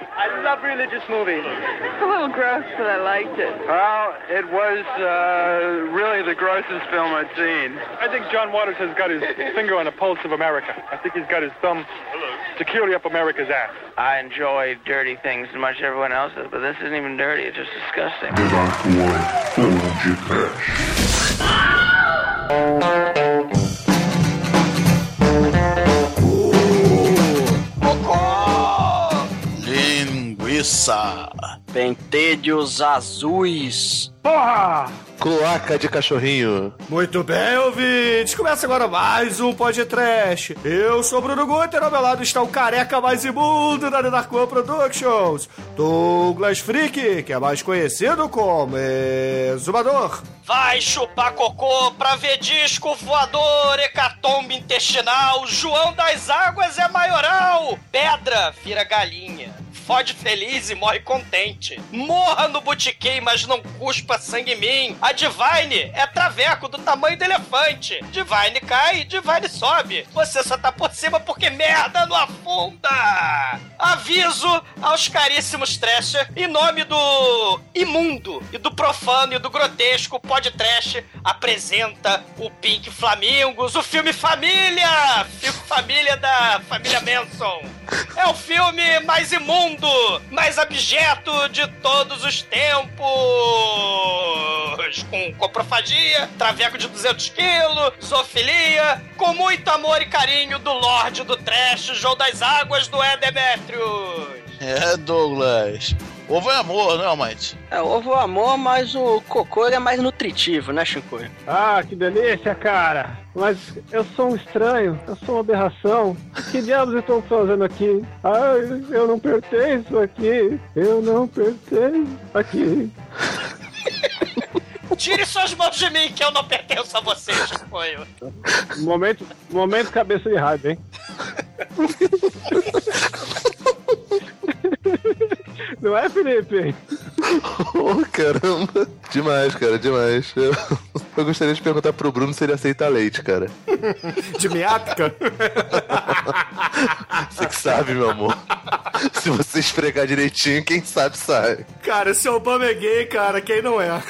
I love religious movies. It's a little gross, but I liked it. Well, it was uh, really the grossest film I'd seen. I think John Waters has got his finger on the pulse of America. I think he's got his thumb securely up America's ass. I enjoy dirty things as much as everyone else does, but this isn't even dirty. It's just disgusting. Linguiça. Pentelhos azuis. Porra! Cloaca de cachorrinho. Muito bem, ouvintes. Começa agora mais um podcast. Eu sou Bruno Guter, ao meu lado está o careca mais imundo da Narco Productions, Douglas Freak, que é mais conhecido como Exumador. Vai chupar cocô pra ver disco voador, hecatombe intestinal, João das Águas é maioral, pedra vira galinha. Fode feliz e morre contente. Morra no botiquim, mas não cuspa sangue em mim. A Divine é traveco do tamanho do elefante. Divine cai, Divine sobe. Você só tá por cima porque merda não afunda. Aviso aos caríssimos Trasher, em nome do imundo e do profano e do grotesco Pod Trash, apresenta o Pink Flamingos, o filme Família! Filme Família da família Manson. É o filme mais imundo, mais abjeto de todos os tempos. Com coprofagia, traveco de 200 quilos, zoofilia, com muito amor e carinho do Lorde do Trash, João das Águas do Edemetrius. É, Douglas. Ovo é amor, não, Mate? É, ovo é amor, mas o cocô é mais nutritivo, né, Shinkoi? Ah, que delícia, cara! Mas eu sou um estranho, eu sou uma aberração. Que diabos eu estou fazendo aqui? Ai, eu não pertenço aqui. Eu não pertenço aqui. Tire suas mãos de mim, que eu não pertenço a você, Chicoio. Momento, momento cabeça de raiva, hein? Não é, Felipe? Oh, caramba. Demais, cara, demais. Eu, eu gostaria de perguntar pro Bruno se ele aceita leite, cara. De miática? Você que sabe, meu amor. Se você esfregar direitinho, quem sabe sai. Cara, esse Obama é gay, cara, quem não é?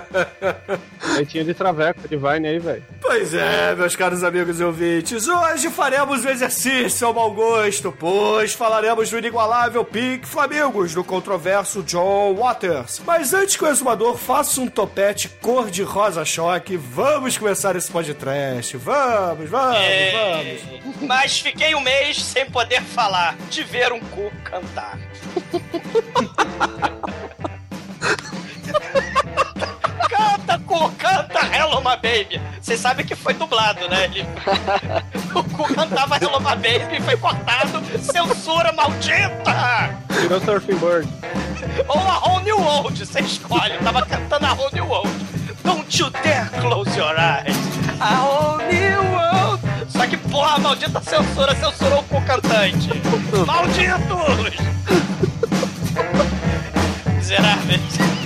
Leitinho de traveco, de Vine aí, velho. Pois é, meus caros amigos e ouvintes, hoje faremos o exercício ao mau gosto, pois falaremos do inigualável Pink Flamingos, do controverso John Waters. Mas antes que o exumador faça um topete cor de rosa choque, vamos começar esse podcast. Vamos, vamos, É. vamos. Mas fiquei um mês sem poder falar, de ver um cu cantar. cu, canta Hello My Baby. Vocês sabem que foi dublado, né? Ele... o cu cantava Hello My Baby e foi cortado. Censura maldita! Tirou Surfing Bird. Ou a Whole New World, você escolhe. Eu tava cantando a Whole New World. Don't you dare close your eyes. A Whole New World. Só que, porra, a maldita censura censurou o cu cantante. Malditos! Miseráveis.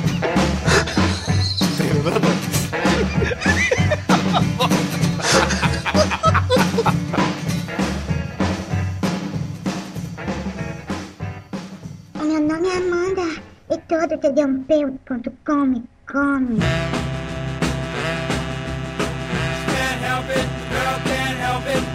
E todo tdump.com me come. Can't help it, the girl can't help it.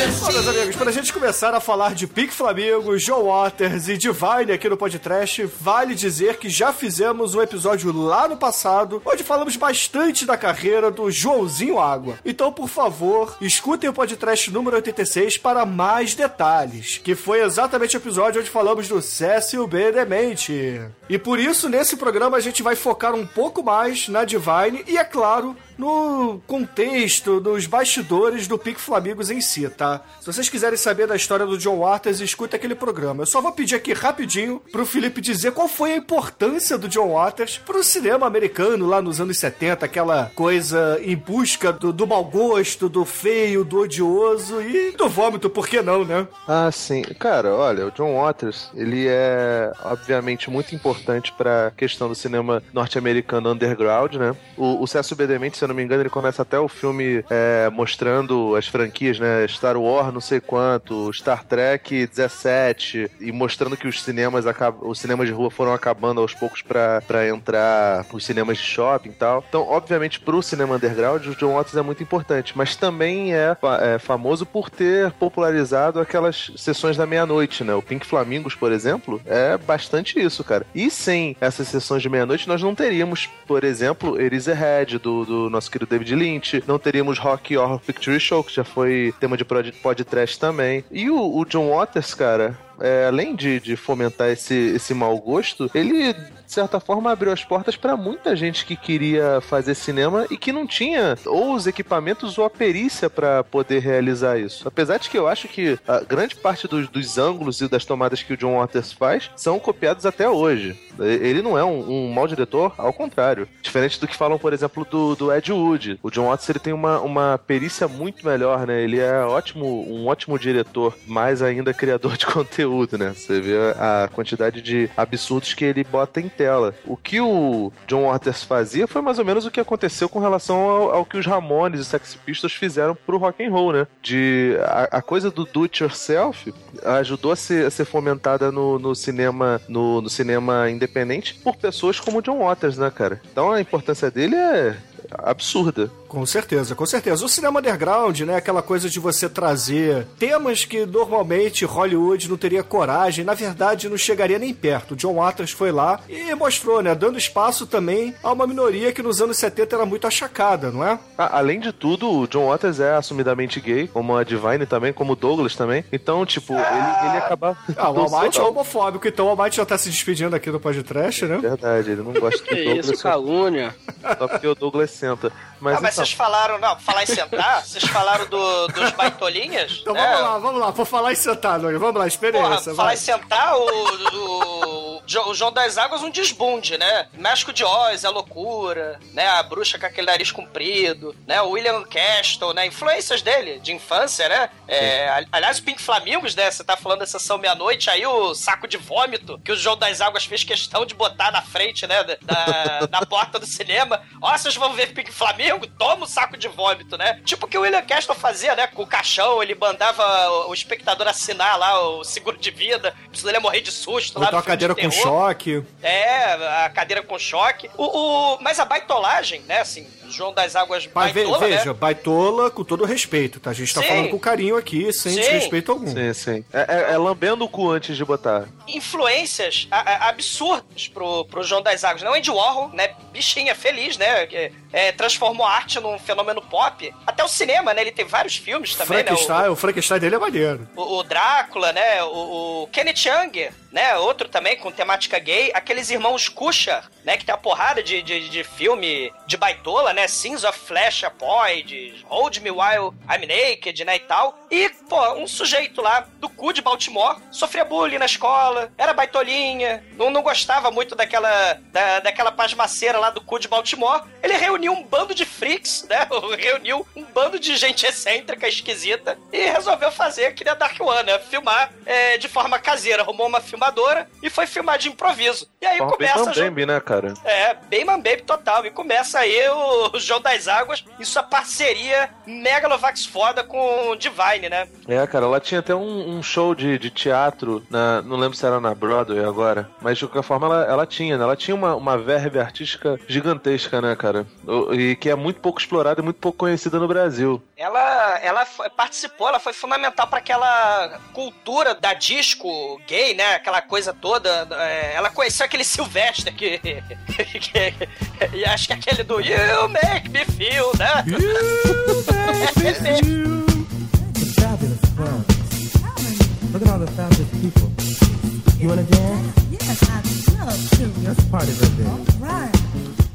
Bom, meus amigos, para a gente começar a falar de Pink Flamingo, Joe Waters e Divine aqui no podcast, vale dizer que já fizemos um episódio lá no passado, onde falamos bastante da carreira do Joãozinho Água. Então, por favor, escutem o podcast número 86 para mais detalhes, que foi exatamente o episódio onde falamos do Cécio B. Demente. E por isso, nesse programa, a gente vai focar um pouco mais na Divine e, é claro, no contexto, nos bastidores do Pique Flamigos em si, tá? Se vocês quiserem saber da história do John Waters, escuta aquele programa. Eu só vou pedir aqui rapidinho pro Felipe dizer qual foi a importância do John Waters pro cinema americano lá nos anos 70, aquela coisa em busca do, do mau gosto, do feio, do odioso e do vômito, por que não, né? Ah, sim. Cara, olha, o John Waters, ele é obviamente muito importante pra questão do cinema norte-americano underground, né? O, o Cécio B. Demente, se não me engano, ele começa até o filme é, mostrando as franquias, né? Star Wars, não sei quanto, Star Trek 17, e mostrando que os cinemas, os cinemas de rua foram acabando aos poucos pra entrar os cinemas de shopping e tal. Então, obviamente, pro cinema underground, o John Waters é muito importante, mas também é, é famoso por ter popularizado aquelas sessões da meia-noite, né? O Pink Flamingos, por exemplo, é bastante isso, cara. E sem essas sessões de meia-noite, nós não teríamos, por exemplo, Eraserhead, do, do nosso querido David Lynch, não teríamos Rock Horror Picture Show, que já foi tema de pod- podcast também. E o, o John Waters, cara, é, além de, de fomentar esse, esse mau gosto, ele, de certa forma, abriu as portas para muita gente que queria fazer cinema e que não tinha ou os equipamentos ou a perícia para poder realizar isso. Apesar de que eu acho que a grande parte dos, dos ângulos e das tomadas que o John Waters faz são copiados até hoje. Ele não é um, um mau diretor, ao contrário. Diferente do que falam, por exemplo, do, do Ed Wood. O John Watts ele tem uma, uma perícia muito melhor, né? Ele é ótimo, um ótimo diretor, mais ainda criador de conteúdo, né? Você vê a quantidade de absurdos que ele bota em tela. O que o John Waters fazia foi mais ou menos o que aconteceu com relação ao, ao que os Ramones e Sex Pistols fizeram pro rock and roll, né? De a, a coisa do do it yourself ajudou a ser, a ser fomentada no, no cinema no, no cinema independente por pessoas como o John Waters, né, cara? Então a importância dele é absurda. Com certeza, com certeza. O cinema underground, né? Aquela coisa de você trazer temas que normalmente Hollywood não teria coragem, na verdade não chegaria nem perto. O John Waters foi lá e mostrou, né? Dando espaço também a uma minoria que nos anos 70 era muito achacada, não é? Ah, além de tudo, o John Waters é assumidamente gay, como a Divine também, como o Douglas também. Então, tipo, ele, ele acaba. Ah, o Almighty é homofóbico, então o Almighty já tá se despedindo aqui do podcast, né? Verdade, ele não gosta do Que Douglas. isso, calúnia. Só porque o Douglas senta. Mas, ah, mas então, vocês falaram, não, falar em sentar, vocês falaram do- dos baitolinhas? Então né? vamos lá, vamos lá, por falar em sentado, vamos lá, Porra, experiência. falar vai. em sentar, o, o, o João das Águas um desbunde, né? México de Oz, a loucura, né? A bruxa com aquele nariz comprido, né? O William Castle, né? Influências dele, de infância, né? É, ali- aliás, o Pink Flamingos, né? Você tá falando da sessão meia-noite, aí o saco de vômito que o João das Águas fez questão de botar na frente, né? Da, da- porta do cinema. Ó, vocês vão ver Pink Flamingo? Toma o saco de vômito, né? Tipo o que o William Castle fazia, né? Com o caixão, ele mandava o espectador assinar lá o seguro de vida, senão ele ia morrer de susto lá a cadeira com choque. É, a cadeira com choque. O, o- mas a baitolagem, né, assim, João das Águas Mas ve- baitola, veja, né? baitola com todo respeito, tá? A gente tá Sim. falando com carinho aqui, sem Sim. desrespeito algum. Sim, sim. É, é- é lambendo o cu antes de botar. Influências a- a- absurdas pro, pro João das Águas. Né? O Andy Warhol, né, bichinha feliz, né, que, é, transformou a arte num fenômeno pop. Até o cinema, né, ele tem vários filmes também, né? Frankenstein, o... Frankenstein dele é maneiro. o, o Drácula, né? O, o Kenneth Young, né? Outro também com temática gay. Aqueles irmãos Kusher, né? Que tem a porrada de, de, de filme de baitola, né? Sins of Flesh Appoid, Hold Me While I'm Naked, né? E tal. E, pô, um sujeito lá do cu de Baltimore sofria bullying na escola, era baitolinha, não, não gostava muito daquela, da, daquela pasmaceira lá do cu de Baltimore. Ele reuniu um bando de freaks, né? Reuniu um bando de gente excêntrica, esquisita, e resolveu fazer que nem Dark One, né? Filmar é, de forma caseira. Arrumou uma filmadora e foi filmar de improviso. E aí Forma bem começa a jo- Mambembe, né, cara? é, bem Mambembe total. E começa aí o, o João das Águas e sua parceria Megalovax foda com o Divine, né? É, cara, ela tinha até um, um show de, de teatro, na, não lembro se era na Broadway agora, mas de qualquer forma ela, ela tinha, né? Ela tinha uma, uma verve artística gigantesca, né, cara? E que é muito pouco explorada e muito pouco conhecida no Brasil. Ela, ela participou, ela foi fundamental para aquela cultura da disco gay, né? Aquela coisa toda. é, ela conheceu aquele Sylvester que, que- E acho que aquele do You Make Me Feel, né? Ele mesmo. Fabulous friends. Look at all the fabulous people. You wanna dance? Yes, I'd love to. Let's party right there. Right.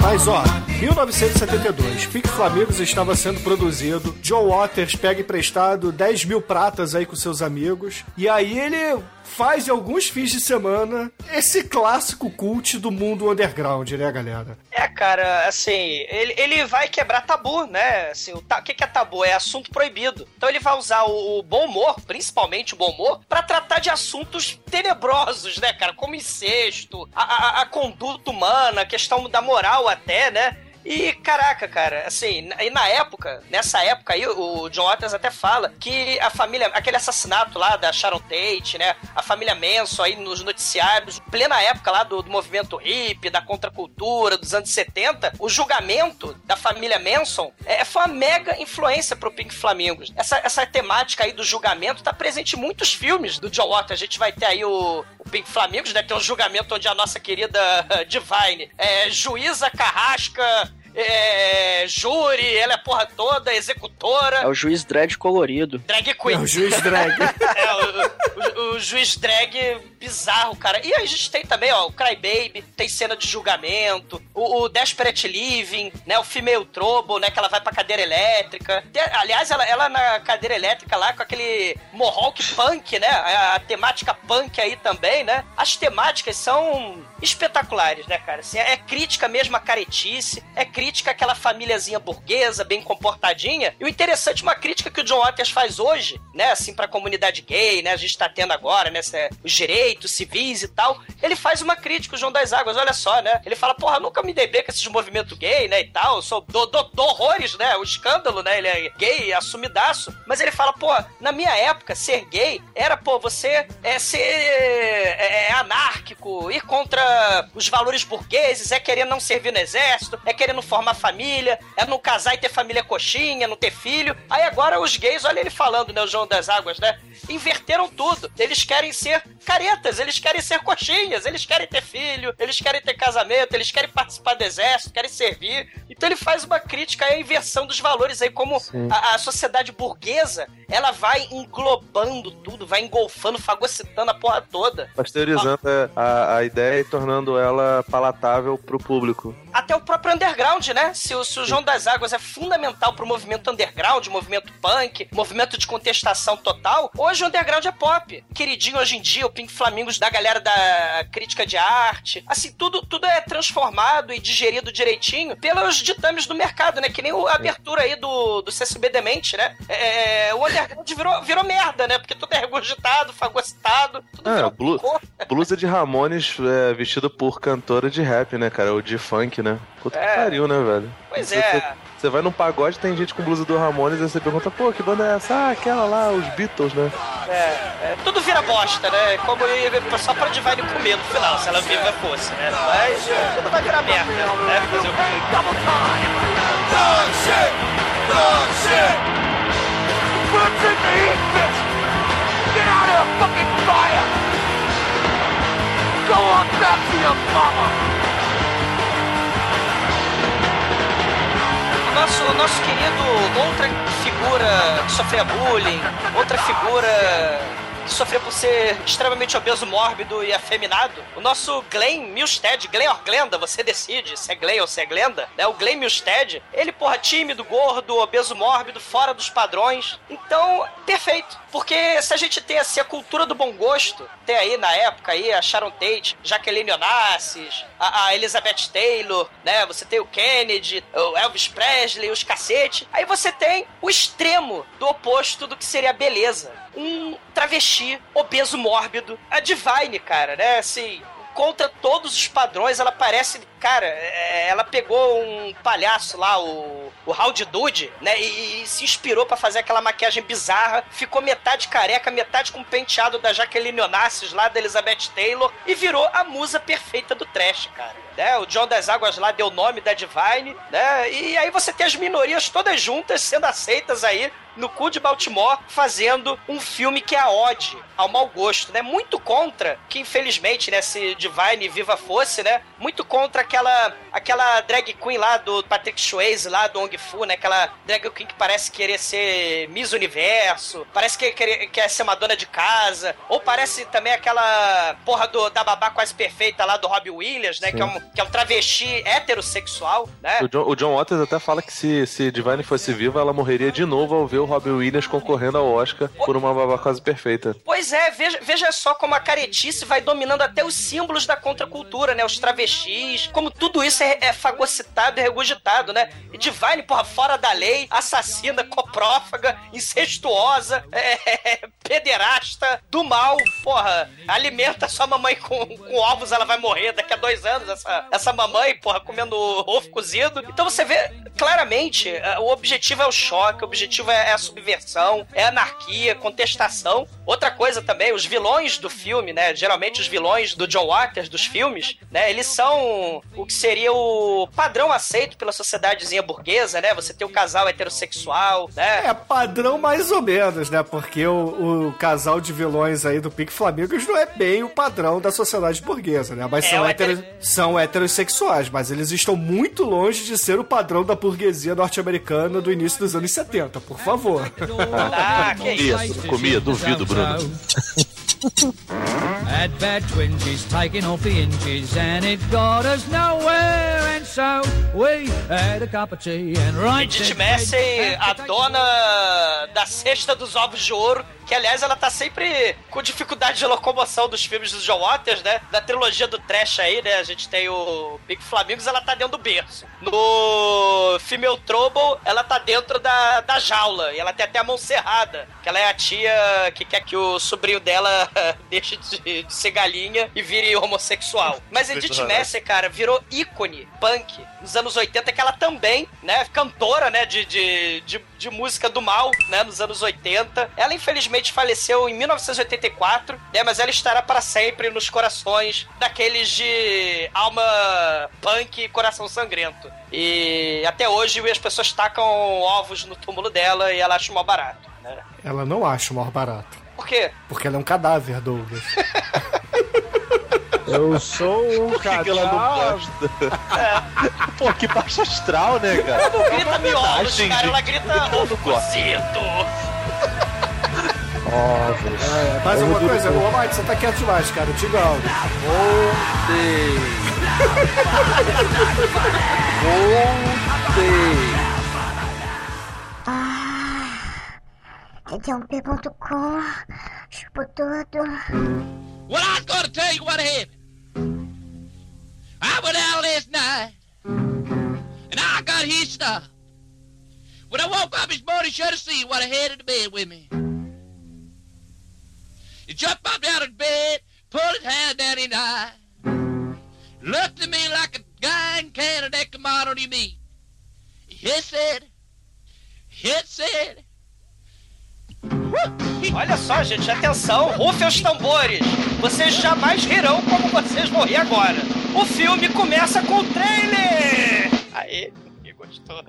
Mas ó, 1972, Pink Flamingos estava sendo produzido. John Waters pega emprestado 10 mil pratas aí com seus amigos. E aí ele faz em alguns fins de semana esse clássico cult do mundo underground, né, galera? É, cara, assim, ele, ele vai quebrar tabu, né? Assim, o, ta- o que, que é tabu? É assunto proibido. Então ele vai usar o, o bom humor, principalmente o bom humor, pra tratar de assuntos tenebrosos, né, cara? Como incesto, a, a- a conduta humana, a questão da moral até, né? E, caraca, cara, assim, e na época, nessa época aí, o John Waters até fala que a família, aquele assassinato lá da Sharon Tate, né, a família Manson aí nos noticiários, plena época lá do, do movimento hippie, da contracultura, dos anos 70, o julgamento da família Manson é, foi uma mega influência pro Pink Flamingos. Essa, essa temática aí do julgamento tá presente em muitos filmes do John Waters. A gente vai ter aí o, o Pink Flamingos, né, tem um julgamento onde a nossa querida Divine é juíza, carrasca, é, júri, ela é a porra toda, executora. É o juiz dread colorido. Drag Queen. É o juiz drag. É, o, o- o juiz drag bizarro, cara. E a gente tem também, ó, o Cry Baby, tem cena de julgamento, o, o Desperate Living, né, o Female Trouble, né, que ela vai pra cadeira elétrica. Aliás, ela, ela na cadeira elétrica lá com aquele mohawk punk, né, a, a temática punk aí também, né. As temáticas são espetaculares, né, cara? Assim, é crítica mesmo à caretice, é crítica àquela famíliazinha burguesa, bem comportadinha. E o interessante, uma crítica que o John Waters faz hoje, né, assim, pra comunidade gay, né, a gente tá tendo agora, né, os direitos civis e tal, ele faz uma crítica, o João das Águas, olha só, né, ele fala, porra, nunca me dei bem com esses movimentos gay, né, e tal, sou do, do, do horrores, né, o escândalo, né, ele é gay, assumidaço, mas ele fala, porra, na minha época, ser gay era, pô, você é ser é, é anárquico, ir contra os valores burgueses, é querer não servir no exército, é querer não formar família, é não casar e ter família coxinha, não ter filho. Aí agora os gays, olha ele falando, né, o João das Águas, né? Inverteram tudo. Eles querem ser caretas, eles querem ser coxinhas, eles querem ter filho, eles querem ter casamento, eles querem participar do exército, querem servir. Então ele faz uma crítica à inversão dos valores aí, como a, a sociedade burguesa, ela vai englobando tudo, vai engolfando, fagocitando a porra toda. Pasteurizando a, a ideia e tornando ela palatável pro público. até o próprio underground, né? Se o, se o João das Águas é fundamental pro movimento underground, movimento punk, movimento de contestação total, hoje o underground é pop. Queridinho hoje em dia, o Pink Flamingos da galera da crítica de arte. Assim, tudo, tudo é transformado e digerido direitinho pelos ditames do mercado, né? Que nem a abertura aí do, do CSB Demente, né? É, o underground virou, virou merda, né? Porque tudo é regurgitado, fagocitado, tudo É, virou blu- cocô. blusa de Ramones é, vestido por cantora de rap, né, cara? Ou de funk, né? Puta É. que pariu, né, velho? Pois é. Você vai num pagode, tem gente com blusa do Ramones, e você pergunta, pô, que banda é essa? Ah, aquela lá, os Beatles, né? É, é, tudo vira bosta, né? Como eu- só pra Divine comer no final, se ela viva fosse, né? Mas tudo vai virar merda, né? Fazer o quê? Get out of the fucking fire! Go on back to your mama! Nosso, nosso querido, outra figura que sofria bullying, outra figura que sofria por ser extremamente obeso, mórbido e afeminado, o nosso Glenn Milstead, Glenn or Glenda, você decide se é Glenn ou se é Glenda, né? O Glenn Milstead, ele, porra, tímido, gordo, obeso, mórbido, fora dos padrões. Então, perfeito. Porque se a gente tem assim a cultura do bom gosto, tem aí na época aí a Sharon Tate, Jacqueline Onassis, a, a Elizabeth Taylor, né? Você tem o Kennedy, o Elvis Presley, os cacete. Aí você tem o extremo do oposto do que seria a beleza. Um travesti obeso mórbido. A Divine, cara, né? Assim, contra todos os padrões, ela parece. Cara, é, ela pegou um palhaço lá, o, o Howdy Dude, né? E, e se inspirou pra fazer aquela maquiagem bizarra. Ficou metade careca, metade com penteado da Jaqueline Onassis lá, da Elizabeth Taylor. E virou a musa perfeita do trash, cara. Né? O John das Águas lá deu o nome da Divine, né? E aí você tem as minorias todas juntas sendo aceitas aí no cu de Baltimore fazendo um filme que é a ode ao mau gosto, né? Muito contra, que infelizmente, né, se Divine viva fosse, né? Muito contra aquela aquela drag queen lá do Patrick Swayze lá do Ong Fu, né? Aquela drag queen que parece querer ser Miss Universo, parece que quer, quer ser uma dona de casa, ou parece também aquela porra do, da babá quase perfeita lá do Robbie Williams, né? Sim. Que é, um, que é um travesti heterossexual, né? O John, o John Waters até fala que se, se Divine fosse viva, ela morreria de novo ao ver o Robin Williams concorrendo ao Oscar por uma babá quase perfeita. Pois é, veja, veja só como a caretice vai dominando até os símbolos da contracultura, né? Os travestis. como tudo isso é, é fagocitado e regurgitado, né? E Divine, porra, fora da lei, assassina, coprófaga, incestuosa, é, pederasta, do mal, porra, alimenta sua mamãe com, com ovos, ela vai morrer daqui a dois anos, essa, essa mamãe, porra, comendo ovo cozido. Então você vê claramente, eh, o objetivo é o choque, o objetivo é, é a subversão, é anarquia, contestação. Outra coisa também, os vilões do filme, né? Geralmente os vilões do John Waters, dos filmes, né? Eles são o que seria o padrão aceito pela sociedadezinha burguesa, né? Você tem o casal heterossexual, né? É padrão mais ou menos, né? Porque o, o casal de vilões aí do Pique Flamingos não é bem o padrão da sociedade burguesa, né? Mas É, são, heter- são heterossexuais, mas eles estão muito longe de ser o padrão da burguesia norte-americana do início dos anos 70, por favor. Ah, que isso. Comia, comia, duvido, Bruno. Had bad twinges, taking off the inches, and it got us nowhere. And so we had a cup of tea and right Edith Massey, a dona da cesta dos ovos de ouro, que aliás ela tá sempre com dificuldade de locomoção dos filmes do John Waters, né? Da trilogia do trash aí, né? A gente tem o Big Flamingos, ela tá dentro do berço. No Female Trouble, ela tá dentro da, da jaula, e ela tem até a mão cerrada, que ela é a tia que quer que o sobrinho dela deixe de, de ser galinha e vire homossexual. Mas Edith Massey, cara, virou ícone punk nos anos 80, que ela também, né, cantora, né, de, de, de, de música do mal, né, nos anos 80. Ela, infelizmente, faleceu em 1984, né, mas ela estará para sempre nos corações daqueles de alma punk e coração sangrento. E até hoje as pessoas tacam ovos no túmulo dela e ela acha mó barato, né. Ela não acha o maior barato. Por quê? Porque ela é um cadáver, Douglas. Eu sou um Por que, que ela não cadáver. gosta? Pô, que baixo astral, né, cara? Ela não grita miolos, homenagem cara, de- ela grita ovo cozido. É, mais alguma coisa? Ô, Mike, você tá quieto demais, cara. Diga algo. Td1p.com, chupo tudo. Well, I was going to tell you what happened. I went out last night, and I got his stuff. When I woke up this morning, should have seen what I had in the bed with me. He jumped up out of bed, pulled his hand down his eye, looked at me like a guy in Canada that his meat. He said, he said, Olha só, gente, atenção, rufem os tambores. Vocês jamais rirão como vocês vão rir agora. O filme começa com o trailer! Aê, que gostou.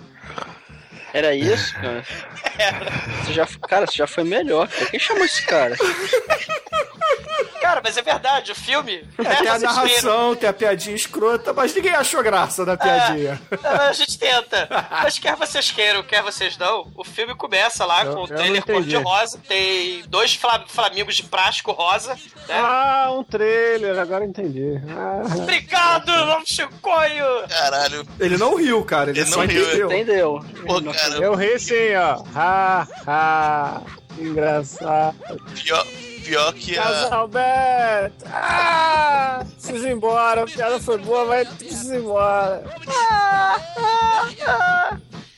Era isso, cara? Você já, cara, você já foi melhor. cara. Quem chamou esse cara? Cara, mas é verdade, o filme. É, tem a narração, tem a piadinha escrota, mas ninguém achou graça na piadinha. Ah, A gente tenta. Mas quer vocês queiram, quer vocês não, o filme começa lá Eu- com o trailer cor-de-rosa. Tem dois fla- flamingos de plástico rosa. Né? Ah, um trailer, agora entendi. Ah, Obrigado, meu chicoio! Caralho. Ele não riu, cara, ele, Ele só não riu, entendeu. Entendeu? Pô, cara, eu ri sim, ó. Ha, ha. Engraçado. pior, pior que a. Casal Beto. Ah, preciso ir embora. A piada foi boa, mas preciso ir embora.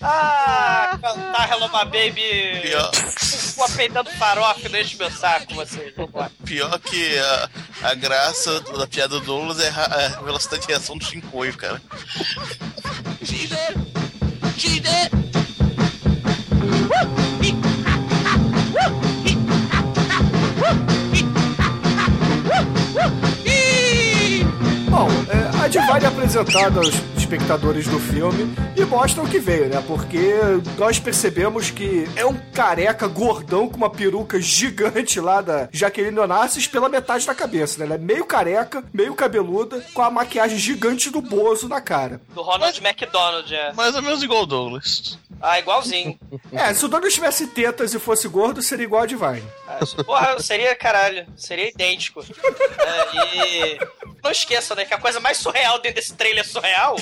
Ah, cantar Hello My Baby Pior, com peidando farofa não enche meu saco, vocês. Vambora. pior que a, a graça da piada do Douglas é a, velocidade de reação do Shinkoio, cara. She's dead. A Divine é apresentada aos espectadores do filme e mostra o que veio, né? Porque nós percebemos que é um careca gordão com uma peruca gigante lá da Jaqueline Onassis pela metade da cabeça, né? Ela é meio careca, meio cabeluda, com a maquiagem gigante do Bozo na cara. Do Ronald McDonald, é. Mais ou menos igual o Douglas. Ah, igualzinho. É, se o Douglas tivesse tetas e fosse gordo, seria igual a Divine. Ah, Porra, seria caralho, seria idêntico. É, e não esqueça, né, que a coisa mais surreal dentro desse trailer surreal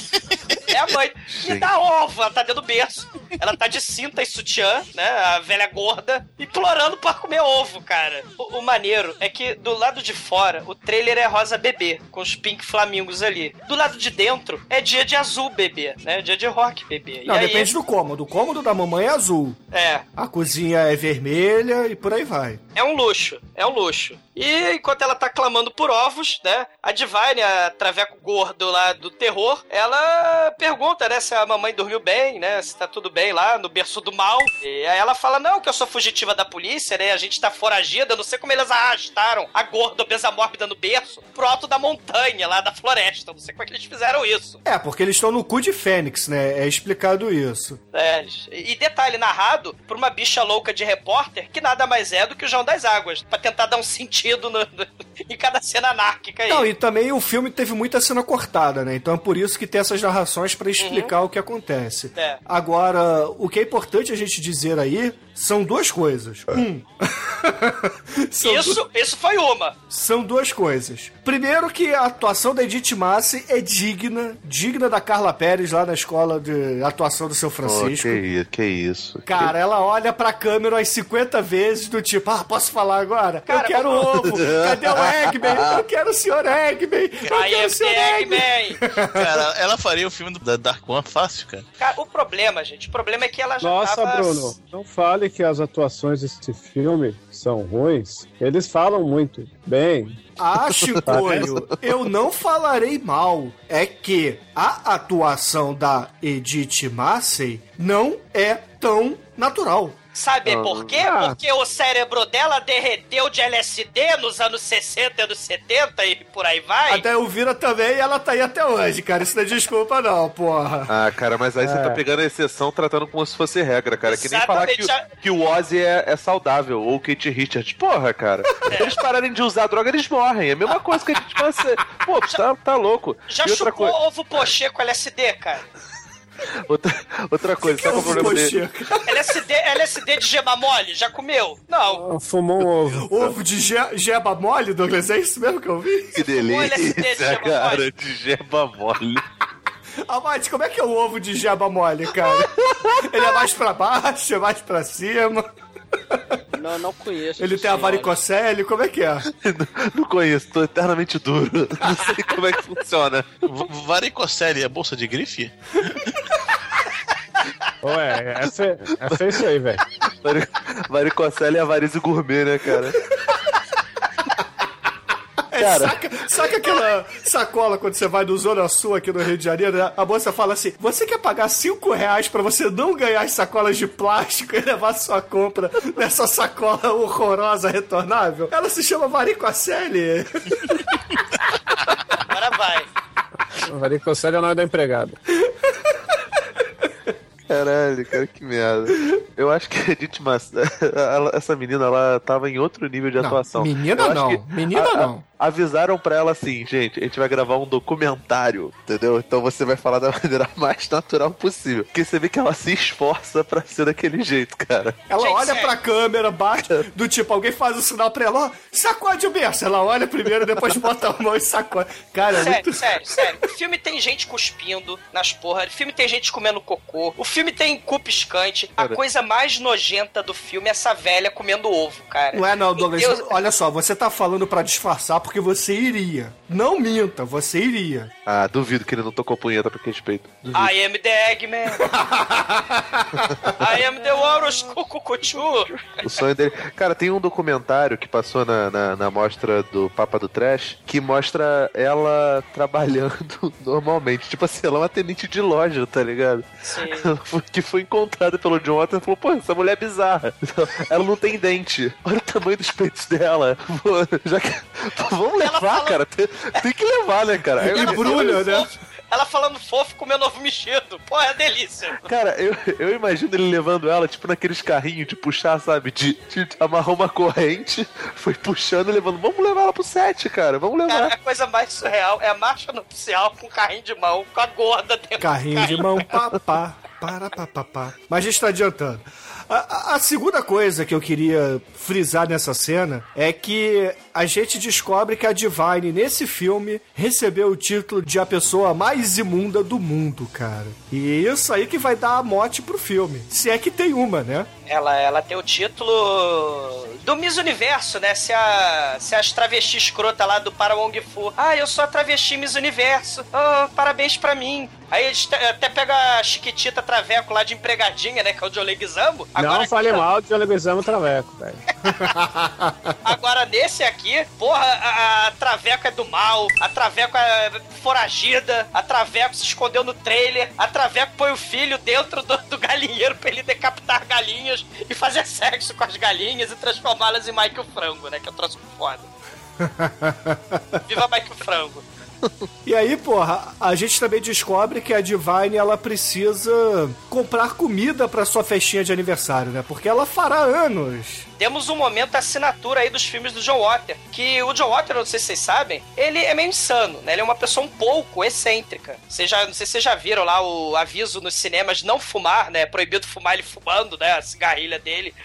é a mãe. Me dá ovo, ela tá dentro do berço. Ela tá de cinta e sutiã, né? A velha gorda, implorando pra comer ovo, cara. O, o maneiro é que do lado de fora, o trailer é rosa bebê, com os pink flamingos ali. Do lado de dentro, é dia de azul bebê, né? Dia de rock bebê. Não, aí, depende do cômodo. O cômodo da mamãe é azul. É, A cozinha é vermelha e por aí vai. É um luxo, é um luxo. E enquanto ela tá clamando por ovos, né? A Divine, a traveco gordo lá do terror, ela pergunta, né, se a mamãe dormiu bem, né? Se tá tudo bem lá no berço do mal. E aí ela fala: Não, que eu sou fugitiva da polícia, né? A gente tá foragida, não sei como eles arrastaram a gorda obesa mórbida no berço pro alto da montanha, lá da floresta. Não sei como é que eles fizeram isso. É, porque eles estão no cu de Fênix, né? É explicado isso. É, e detalhe narrado por uma bicha louca de repórter que nada mais é do que o João das Águas, pra tentar dar um sentido no- no- em cada cena anárquica aí. Não, e também o filme teve muita cena cortada, né? Então é por isso que tem essas narrações pra explicar o que acontece. É. Agora, o que é importante a gente dizer aí são duas coisas. Um. são, du- Isso, isso foi uma. são duas coisas. Primeiro que a atuação da Edith Massi é digna, digna da Carla Pérez lá na escola de atuação do seu Francisco. que isso, que isso. Cara, ela olha pra câmera umas 50 vezes do tipo, ah, posso falar agora? Cara, eu quero ovo. Cadê o Eggman? Eu quero o Sr. Eggman. Eu quero é o Sr. Eggman. Eggman. Cara, ela faria o filme do- da Dark One fácil, cara. Cara, o problema, gente, o problema é que ela já Nossa, tava... Bruno, não fale que as atuações desse filme são ruins. Eles falam muito bem. Acho, Coelho, eu não falarei mal. É que a atuação da Edith Massey não é tão natural. Sabe Ah. por quê? Ah. Porque o cérebro dela derreteu de LSD nos anos 60 e anos 70 e por aí vai. Até o Vira também e ela tá aí até hoje, cara. Isso não é desculpa, não, porra. Ah, cara, mas aí você É. tá pegando a exceção tratando como se fosse regra, cara. Que nem falar que, Exatamente. o- que o Ozzy é, é saudável, ou o Kate Richards. Porra, cara. É. Se eles pararem de usar droga, eles morrem. É a mesma coisa que a gente ser. Pô, tá, tá louco. Já e outra, chupou coi- ovo pochê com LSD, cara? Outra, outra coisa, sabe qual é o problema dele? LSD, LSD de gema mole? Já comeu? Não. Ah, Fumou um ovo. ovo de ge- jeba mole, Douglas? É isso mesmo que eu vi? Que de delícia, gema cara, mole. de gema mole. Amate, como é que é o ovo de jeba mole, cara? Ele é mais pra baixo, é mais pra cima? Não, não conheço. Ele tem a senhora. varicocele? Como é que é? Não conheço, tô eternamente duro. Não sei como é que funciona. V- Varicocele é bolsa de grife? Ué, é, fe... é isso aí, velho. Vari- Varicocele é a varize gourmet, né, cara? É, Cara. saca, saca aquela sacola quando você vai no Zona Sul aqui no Rio de Janeiro? né? A moça fala assim: você quer pagar 5 reais pra você não ganhar as sacolas de plástico e levar sua compra nessa sacola horrorosa retornável? Ela se chama Varicocele. Agora vai. Varicocele é o nome da empregada. Caralho, cara, que merda. Eu acho que a Edith Mas... essa menina, ela tava em outro nível de Não, atuação. menina Eu não, menina a- a- não. Avisaram pra ela assim, gente, a gente vai gravar um documentário, entendeu? Então você vai falar da maneira mais natural possível. Porque você vê que ela se esforça pra ser daquele jeito, cara. Ela Gente, olha sério. pra câmera, bate, do tipo, alguém faz o sinal pra ela, ó, sacode o berço. Ela olha primeiro, depois bota a mão e sacode. Cara, é Sério, muito. sério, sério. O filme tem gente cuspindo nas porra. O filme tem gente comendo cocô. O filme tem cu piscante. A coisa mais nojenta do filme é essa velha comendo ovo, cara. Não é não, Douglas. Deus. Olha só, você tá falando pra disfarçar porque você iria. Não minta, você iria. Ah, duvido que ele não tocou punheta pra respeito. Duvido. I am the Eggman. I am the Walrus Cucucuchu. O sonho dele. Cara, tem um documentário que passou na, na, na mostra do Papa do Trash que mostra ela trabalhando normalmente. Tipo assim, ela é uma tenente de loja, tá ligado? Sim. Que foi encontrada pelo John Waters e falou: pô, essa mulher é bizarra. Ela não tem dente. Olha o tamanho dos peitos dela. Pô, já que... Pô, vamos levar, fala- cara. Tem, tem que levar, né, cara? E Eu- Brulha, né? Ela falando fofo comendo ovo mexido. Pô, é delícia. Cara, eu, eu imagino ele levando ela, tipo, naqueles carrinhos de puxar, sabe? De, de amarrar uma corrente, foi puxando e levando. Vamos levar ela pro set, cara. Vamos levar. Cara, a coisa mais surreal é a marcha nupcial com carrinho de mão, com a gorda dentro do Carrinho de mão, papá. Para, pá, pá, pá. Mas a gente tá adiantando. A, a- segunda coisa que eu queria frisar nessa cena é que a gente descobre que a Divine, nesse filme, recebeu o título de a pessoa mais imunda do mundo, cara. E isso aí que vai dar a mote pro filme. Se é que tem uma, né? Ela, ela tem o título do Miss Universo, né? Se, a, se as travesti escrota lá do Para Wong Fu. Ah, eu sou a travesti Miss Universo. Ah, parabéns pra mim. Aí eles até pega a Chiquitita Traveco lá de empregadinha, né? Que é o John Leguizamo. não fale mal de Oleguizamo Traveco, velho. Agora, nesse aqui, porra, a, a Traveco é do mal, a Traveco é foragida, a Traveco se escondeu no trailer, a Traveco põe o filho dentro do, do galinheiro pra ele decapitar galinhas e fazer sexo com as galinhas e transformá-las em Mike o Frango, né? Que eu trouxe foda. Viva Mike o Frango. E aí, porra, a gente também descobre que a Divine ela precisa comprar comida pra sua festinha de aniversário, né? Porque ela fará anos. Temos um momento assinatura aí dos filmes do John Water. Que o John Water, não sei se vocês sabem, ele é meio insano, né? Ele é uma pessoa um pouco excêntrica. Vocês já, não sei se vocês já viram lá o aviso nos cinemas não fumar, né? Proibido fumar ele fumando, né? A cigarrilha dele,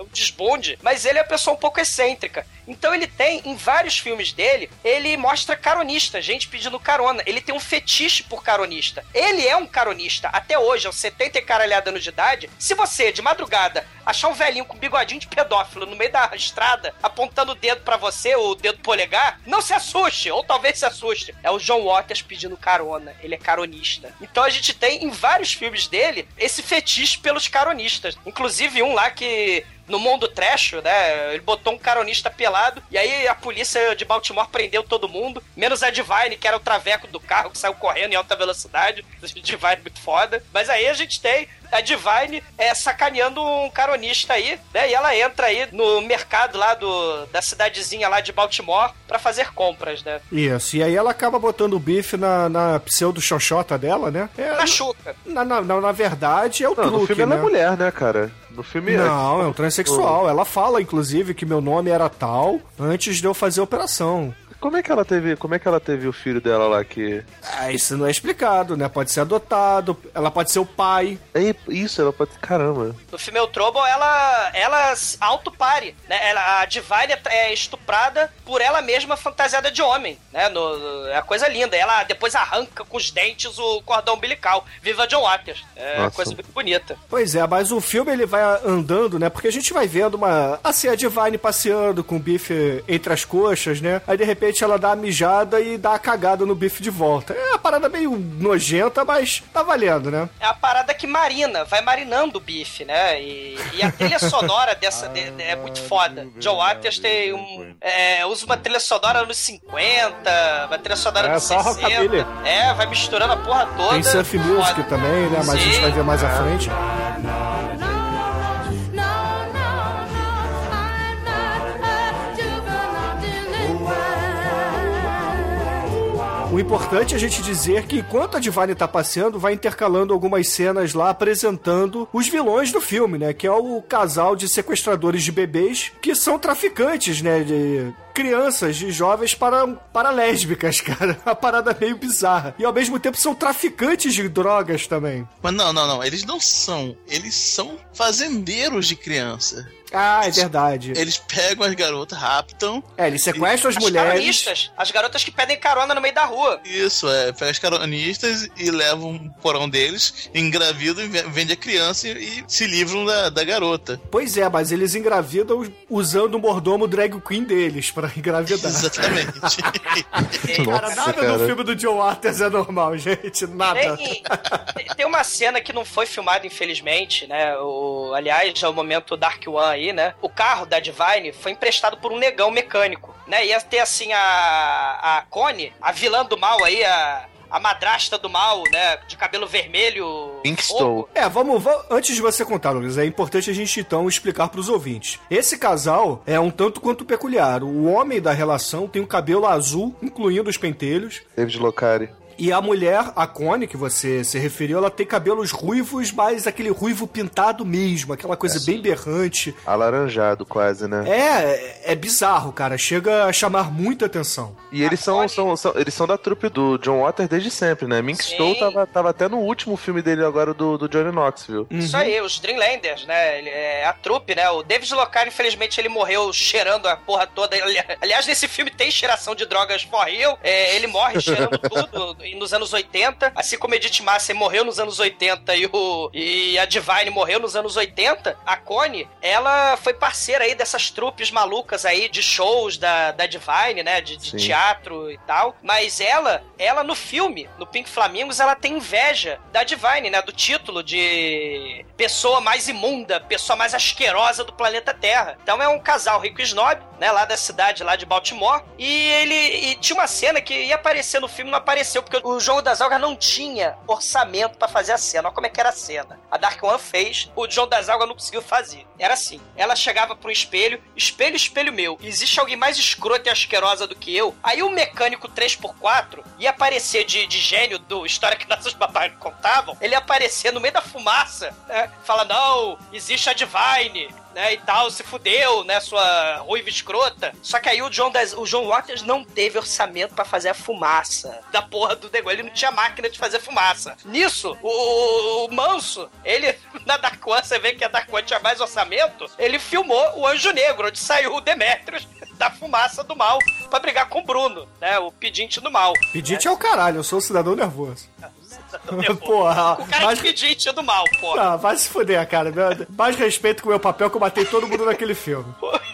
um desbonde. Mas ele é uma pessoa um pouco excêntrica. Então ele tem, em vários filmes dele, ele mostra caronista, gente pedindo carona. Ele tem um fetiche por caronista. Ele é um caronista até hoje, aos 70 e caralhada anos de idade. Se você, de madrugada, achar um velhinho com bigodinho de pedófilo no meio da estrada, apontando o dedo pra você, o dedo polegar, não se assuste, ou talvez se assuste. É o John Waters pedindo carona. Ele é caronista. Então a gente tem em vários filmes dele esse fetiche pelos caronistas. Inclusive um lá que no mundo trash, né? Ele botou um caronista pelado e aí a polícia de Baltimore prendeu todo mundo, menos a Divine, que era o traveco do carro que saiu correndo em alta velocidade. Divine é muito foda. Mas aí a gente tem a Divine é, sacaneando um caronista aí, né? E ela entra aí no mercado lá do, da cidadezinha lá de Baltimore pra fazer compras, né? Isso, e aí ela acaba botando o bife na, na pseudo-xoxota dela, né? É, Machuca. na, na, na, na verdade, é o Não, truque, no filme ela né? é mulher, né, cara? No filme Não, é um transexual. Ela fala, inclusive, que meu nome era tal antes de eu fazer a operação. Como é que ela teve, como é que ela teve o filho dela lá que Ah, isso não é explicado, né? Pode ser adotado, ela pode ser o pai. É isso, ela pode, caramba. No filme El Trouble, ela, ela autopare, né? Ela, a Divine é estuprada por ela mesma fantasiada de homem, né? No, é uma coisa linda. Ela depois arranca com os dentes o cordão umbilical. Viva John Waters. É Nossa. coisa muito bonita. Pois é, mas o filme ele vai andando, né? Porque a gente vai vendo uma. Assim, a Divine passeando com o bife entre as coxas, né? Aí de repente ela dá a mijada e dá a cagada no bife de volta. É uma parada meio nojenta, mas tá valendo, né? É a parada que marina, vai marinando o bife, né? E, e a trilha sonora dessa de- de- é muito foda. John Waters tem um. é, usa uma trilha sonora nos 50, uma trilha sonora É, nos só 60. rockabilly. É, vai misturando a porra toda. Tem surf music Foda. também, né? Mas a gente Sim. vai ver mais à frente. O importante é a gente dizer que enquanto a Divine tá passeando, vai intercalando algumas cenas lá apresentando os vilões do filme, né? Que é o casal de sequestradores de bebês que são traficantes, né? De crianças, de jovens para, para lésbicas, cara. Uma parada meio bizarra. E ao mesmo tempo são traficantes de drogas também. Mas não, não, não. Eles não são. Eles são fazendeiros de criança. Ah, é verdade. Eles pegam as garotas, raptam. É, eles sequestram as As mulheres. caronistas, as garotas que pedem carona no meio da rua. Isso, é. Pega as caronistas e levam um porão deles, engravidam e ve- vende a criança e, e se livram da, da garota. Pois é, mas eles engravidam usando o mordomo drag queen deles pra engravidar. Exatamente. cara, nada no filme do John Waters é normal, gente. Nada. Tem, tem- tem uma cena que não foi filmada, infelizmente, né? O, aliás, é o momento Dark One aí, né? O carro da Divine foi emprestado por um negão mecânico, né? Ia ter, assim, a, a Connie, a vilã do mal aí, a, a madrasta do mal, né? De cabelo vermelho. fogo. É, vamos, va- Antes de você contar, Luiz, é importante a gente então explicar pros ouvintes. Esse casal é um tanto quanto peculiar. O homem da relação tem o cabelo azul, incluindo os pentelhos. David Locari. E a mulher, a Connie, que você se referiu, ela tem cabelos ruivos, mas aquele ruivo pintado mesmo, aquela coisa bem berrante. Alaranjado quase, né? É, é bizarro, cara. Chega a chamar muita atenção. E eles são, são, são- eles são da trupe do John Waters desde sempre, né? Mink. Stowe tava, tava até no último filme dele agora do, do Johnny Knoxville. Isso aí, os Dreamlanders, né? Ele é a trupe, né? O David Locar, infelizmente, ele morreu cheirando a porra toda. Ele- aliás, nesse filme tem cheiração de drogas for real. É, ele morre cheirando tudo nos anos 80. Assim como Edith Massey morreu nos anos 80 e, o, e a Divine morreu nos anos 80, a Connie, ela foi parceira aí dessas trupes malucas aí de shows da, da Divine, né? De, de teatro e tal. Mas ela, ela no filme, no Pink Flamingos, ela tem inveja da Divine, né? Do título de pessoa mais imunda, pessoa mais asquerosa do planeta Terra. Então é um casal rico e snob, né? Lá da cidade, lá de Baltimore. E ele e tinha uma cena que ia aparecer no filme, não apareceu, porque o Jogo das Algas não tinha orçamento pra fazer a cena. Olha como é que era a cena. A Dark One fez, o João das Algas não conseguiu fazer. Era assim: ela chegava um espelho, espelho, espelho meu. Existe alguém mais escrota e asquerosa do que eu? Aí o mecânico 3x4 ia aparecer de, de gênio do História que nossos não contavam. Ele ia aparecer no meio da fumaça, né? Fala: não, existe a Divine. Né, e tal, se fudeu, né, sua ruiva escrota. Só que aí o John, das, o John Waters não teve orçamento pra fazer a fumaça da porra do negócio. Ele não tinha máquina de fazer fumaça. Nisso, o, o Manso, ele, na Dark One, você vê que a Dark One tinha mais orçamento, ele filmou o Anjo Negro, onde saiu o Demetrius da fumaça do mal pra brigar com o Bruno, né, o pedinte do mal. Pedinte é o caralho, eu sou um cidadão nervoso. Porra, o cara mas- é pedinte do mal, porra. Ah, vai se fuder, cara. Mais respeito com o meu papel que eu matei todo mundo naquele filme.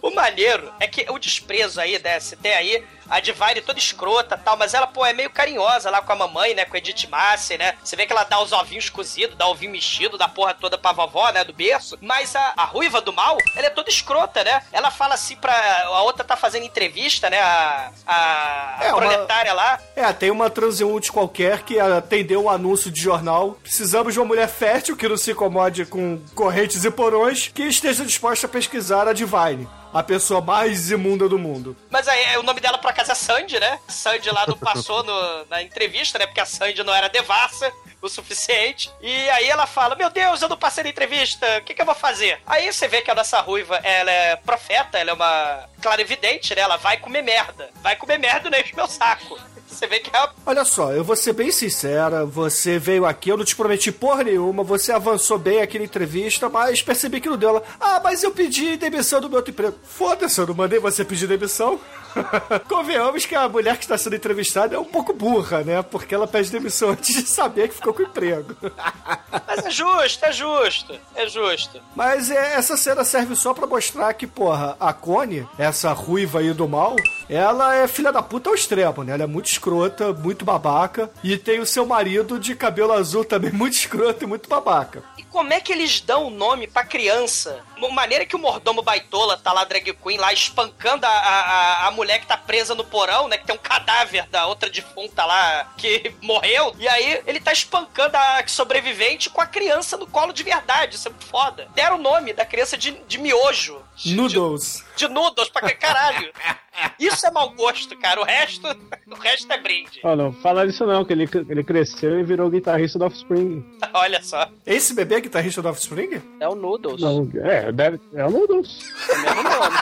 O maneiro é que o desprezo aí, né? Você tem aí a Divine toda escrota tal, mas ela, pô, é meio carinhosa lá com a mamãe, né? Com a Edith Massey, né? Você vê que ela dá os ovinhos cozidos, dá ovinho mexido, dá porra toda pra vovó, né? Do berço. Mas a, a ruiva do mal, ela é toda escrota, né? Ela fala assim pra. A outra tá fazendo entrevista, né? A, a, a É, uma- proletária lá. É, tem uma transeunte qualquer que atendeu um anúncio de jornal. Precisamos de uma mulher fértil que não se incomode com correntes e porões, que esteja disposta a pesquisar a Divine, a pessoa mais imunda do mundo. Mas aí é, o nome dela por acaso é Sandy, né? Sandy lá não passou no- na entrevista, né? Porque a Sandy não era devassa o suficiente. E aí ela fala: Meu Deus, eu não passei na entrevista, o que, que eu vou fazer? Aí você vê que a nossa ruiva, ela é profeta, ela é uma clarividente, né? Ela vai comer merda. Vai comer merda e não enche meu saco. Você vê que é Olha só, eu vou ser bem sincera, você veio aqui, eu não te prometi porra nenhuma, você avançou bem aqui na entrevista, mas percebi que não deu. Ela, ah, mas eu pedi demissão do meu outro emprego. Foda-se, eu não mandei você pedir demissão. Convenhamos que a mulher que está sendo entrevistada é um pouco burra, né? Porque ela pede demissão antes de saber que ficou com emprego. Mas é justo, é justo, é justo. Mas é, essa cena serve só pra mostrar que, porra, a Connie, essa ruiva aí do mal, ela é filha da puta ao extremo, né? Ela é muito escrota, muito babaca. E tem o seu marido de cabelo azul também muito escroto e muito babaca. E como é que eles dão o nome pra criança? Uma maneira que o mordomo baitola tá lá, drag queen, lá espancando a, a, a- mulher que tá presa no porão, né? Que tem um cadáver da outra defunta lá que morreu. E aí ele tá espancando a sobrevivente com a criança no colo de verdade. Isso é muito foda. Deram o nome da criança de, de miojo. Noodles. De noodles pra que caralho. Isso é mau gosto, cara. O resto, o resto é brinde. Ó, não fala disso não, que ele, ele cresceu e virou guitarrista do Offspring. Olha só. Esse bebê é guitarrista do Offspring? É o Noodles. Não, é, deve, é o Noodles. É o mesmo nome.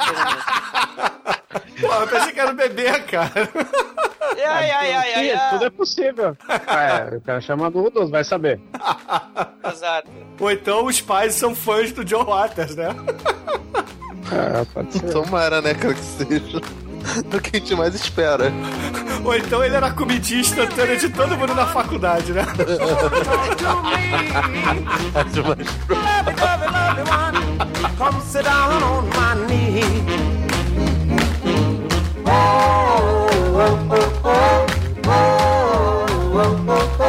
Pô, eu pensei que era o bebê, cara. Ai, ai, ai, ai, ai. Tudo é possível. É, o cara chama Noodles, vai saber. Exato. Ou então os pais são fãs do John Waters, né? É, pode ser. Tomara, né, cara, que seja. Do que a gente mais espera. Ou então ele era comidinha instantânea de todo mundo na faculdade, né? Come sit down on my knee. Uma coisa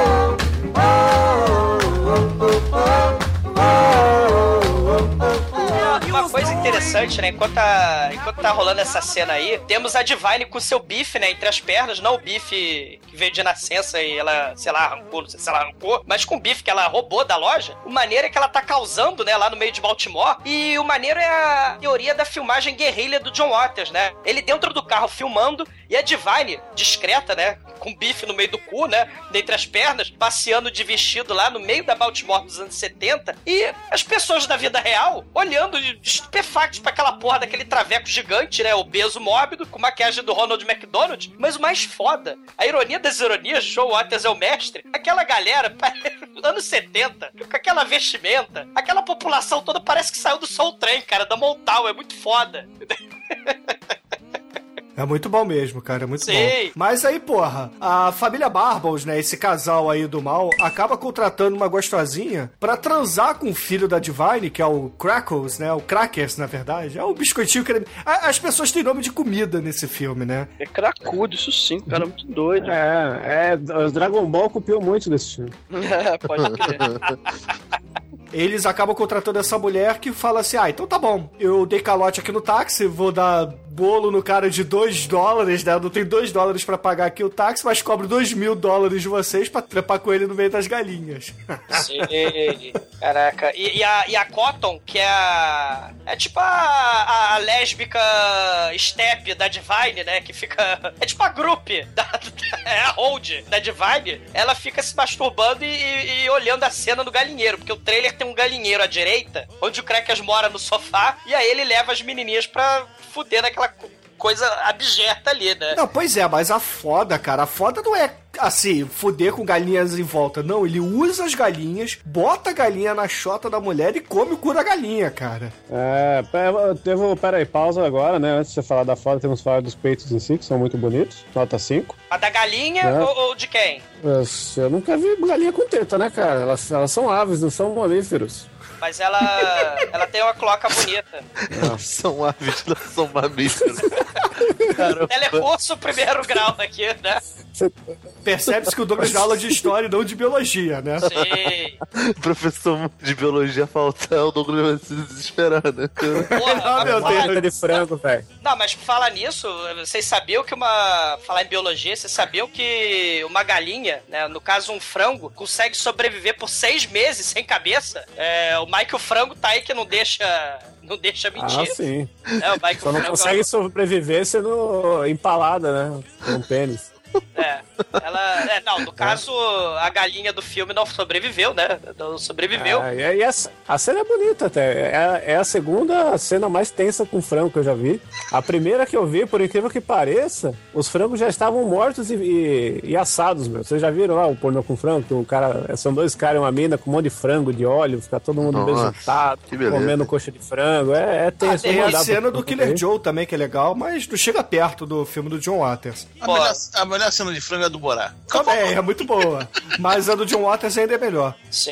interessante, né? Enquanto, tá- enquanto tá rolando essa cena aí, temos a Divine com seu bife, né? Entre as pernas, não o bife que veio de nascença e ela, sei lá, arrancou, não sei se ela arrancou, mas com o bife que ela roubou da loja. O maneiro é que ela tá causando, né? Lá no meio de Baltimore. E o maneiro é a teoria da filmagem guerrilha do John Waters, né? Ele dentro do carro filmando E a Divine, discreta, né? Com bife no meio do cu, né? Dentre as pernas, passeando de vestido lá no meio da Baltimore dos anos 70. E as pessoas da vida real olhando estupefactos pra aquela porra daquele traveco gigante, né? Obeso mórbido, com maquiagem do Ronald McDonald. Mas o mais foda, a ironia das ironias, Joe Waters é o mestre. Aquela galera, anos 70, com aquela vestimenta, aquela população toda parece que saiu do Soul Train, cara, da Montal. É muito foda. É muito bom mesmo, cara, é muito Sim. bom. Mas aí, porra, a família Barbles, né, esse casal aí do mal, acaba contratando uma gostosinha pra transar com o filho da Divine, que é o Crackles, né, o Crackers, na verdade. É o biscoitinho que ele... As pessoas têm nome de comida nesse filme, né? É cracudo, isso sim, cara, muito doido. É, é, o Dragon Ball copiou muito desse filme. É, pode crer. Eles acabam contratando essa mulher que fala assim: ah, então tá bom, eu dei calote aqui no táxi, vou dar bolo no cara de 2 dólares, né? Eu não tenho 2 dólares pra pagar aqui o táxi, mas cobro 2 mil dólares de vocês pra trepar com ele no meio das galinhas. Sim. Caraca. E, e a, e a Cotton, que é a. É tipo a, a, a lésbica step da Divine, né? Que fica. É tipo a group. Da, é a hold da Divine. Ela fica se masturbando e, e- e olhando a cena no galinheiro. Porque o trailer tem um galinheiro à direita, onde o Crackers mora no sofá. E aí ele leva as menininhas pra fuder naquela co- coisa abjeta ali, né? Não, pois é, mas a foda, cara, a foda não é assim, fuder com galinhas em volta. Não, ele usa as galinhas, bota a galinha na chota da mulher e come o cu da galinha, cara. É, pe- teve, pera aí, pausa agora, né? Antes de você falar da foto, temos que falar dos peitos em si, que são muito bonitos. Nota 5. A da galinha É. ou, ou de quem? Eu, eu nunca vi galinha com teta, né, cara? Elas, elas são aves, não são mamíferos. Mas ela, ela tem uma cloaca bonita. São aves, não são mamíferos. Ela é curso primeiro grau aqui, né? Percebe-se que o Douglas dá aula de história e não de biologia, né? Sim. Professor de biologia faltar, o Douglas vai se desesperar, né? Ah, meu Teta de frango, velho. Não, mas falar nisso, vocês sabiam que uma. Falar em biologia, vocês sabiam que uma galinha, né, no caso um frango, consegue sobreviver por seis meses sem cabeça? É, o Michael Frango tá aí que não deixa. Não deixa mentir. Ah, sim. É, o Só não Frango. consegue sobreviver sendo empalada, né? Com um pênis. É, ela. É, não, no caso, a galinha do filme não sobreviveu, né? Não sobreviveu. Ah, e a, a cena é bonita até. É, é a segunda cena mais tensa com frango que eu já vi. A primeira que eu vi, por incrível que pareça, os frangos já estavam mortos e, e- e assados, meu. Vocês já viram lá o pornô com frango? Que o cara, são dois caras e uma mina com um monte de frango, de óleo, fica todo mundo besuntado, comendo coxa de frango. É, é tenso. Tem vou a cena do Killer Joe também, que é legal, mas não chega perto do filme do John Waters. A melhor, a melhor cena de frango é a do Borá. Também, é muito boa. Mas a do John Waters ainda é melhor. Sim.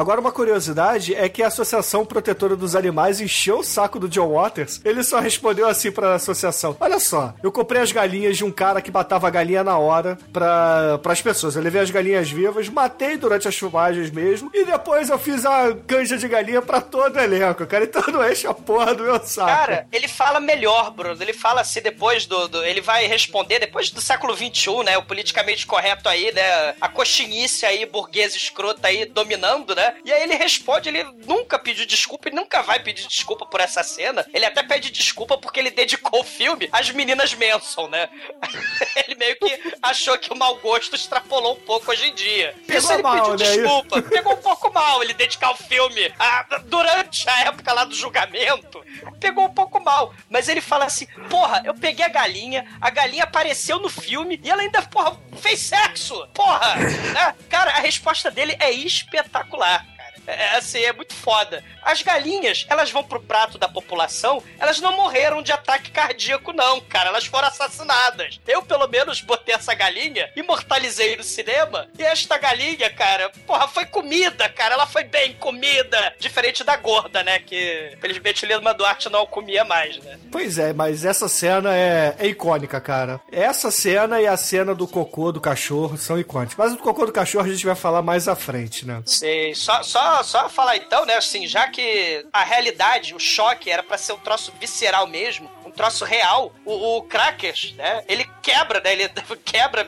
Agora, uma curiosidade é que a Associação Protetora dos Animais encheu o saco do John Waters. Ele só respondeu assim pra associação: Olha só, eu comprei as galinhas de um cara que matava a galinha na hora pra, pras pessoas. Eu levei as galinhas vivas, matei durante as filmagens mesmo, e depois eu fiz a canja de galinha pra todo o elenco, cara. Então não enche a porra do meu saco. Cara, ele fala melhor, Bruno. Ele fala assim depois do. do- ele vai responder depois do século XXI, né? O politicamente correto aí, né? A coxinice aí, burguesa escrota aí dominando, né? E aí ele responde, ele nunca pediu desculpa e nunca vai pedir desculpa por essa cena. Ele até pede desculpa porque ele dedicou o filme às meninas Manson, né? ele meio que achou que o mau gosto extrapolou um pouco hoje em dia. Pegou Isso ele mal, pediu né? desculpa. Pegou um pouco mal ele dedicar o filme a- durante a época lá do julgamento. Pegou um pouco mal. Mas ele fala assim: porra, eu peguei a galinha, a galinha apareceu no filme e ela ainda, porra, fez sexo. Porra! né? Cara, a resposta dele é espetacular. Cara. É, assim, é muito foda. As galinhas, elas vão pro prato da população, elas não morreram de ataque cardíaco, não, cara. Elas foram assassinadas. Eu, pelo menos, botei essa galinha, imortalizei no cinema, e esta galinha, cara, porra, foi comida, cara. Ela foi bem comida. Diferente da gorda, né? Que, felizmente, Lima Duarte não comia mais, né? Pois é, mas essa cena é, é icônica, cara. Essa cena e a cena do cocô do cachorro são icônicas. Mas o cocô do cachorro a gente vai falar mais à frente, né? Sei. Só, só, só falar então, né? Assim, já que a realidade, o choque era pra ser um troço visceral mesmo, um troço real. O, o Crackers, né? Ele quebra, né? Ele quebra,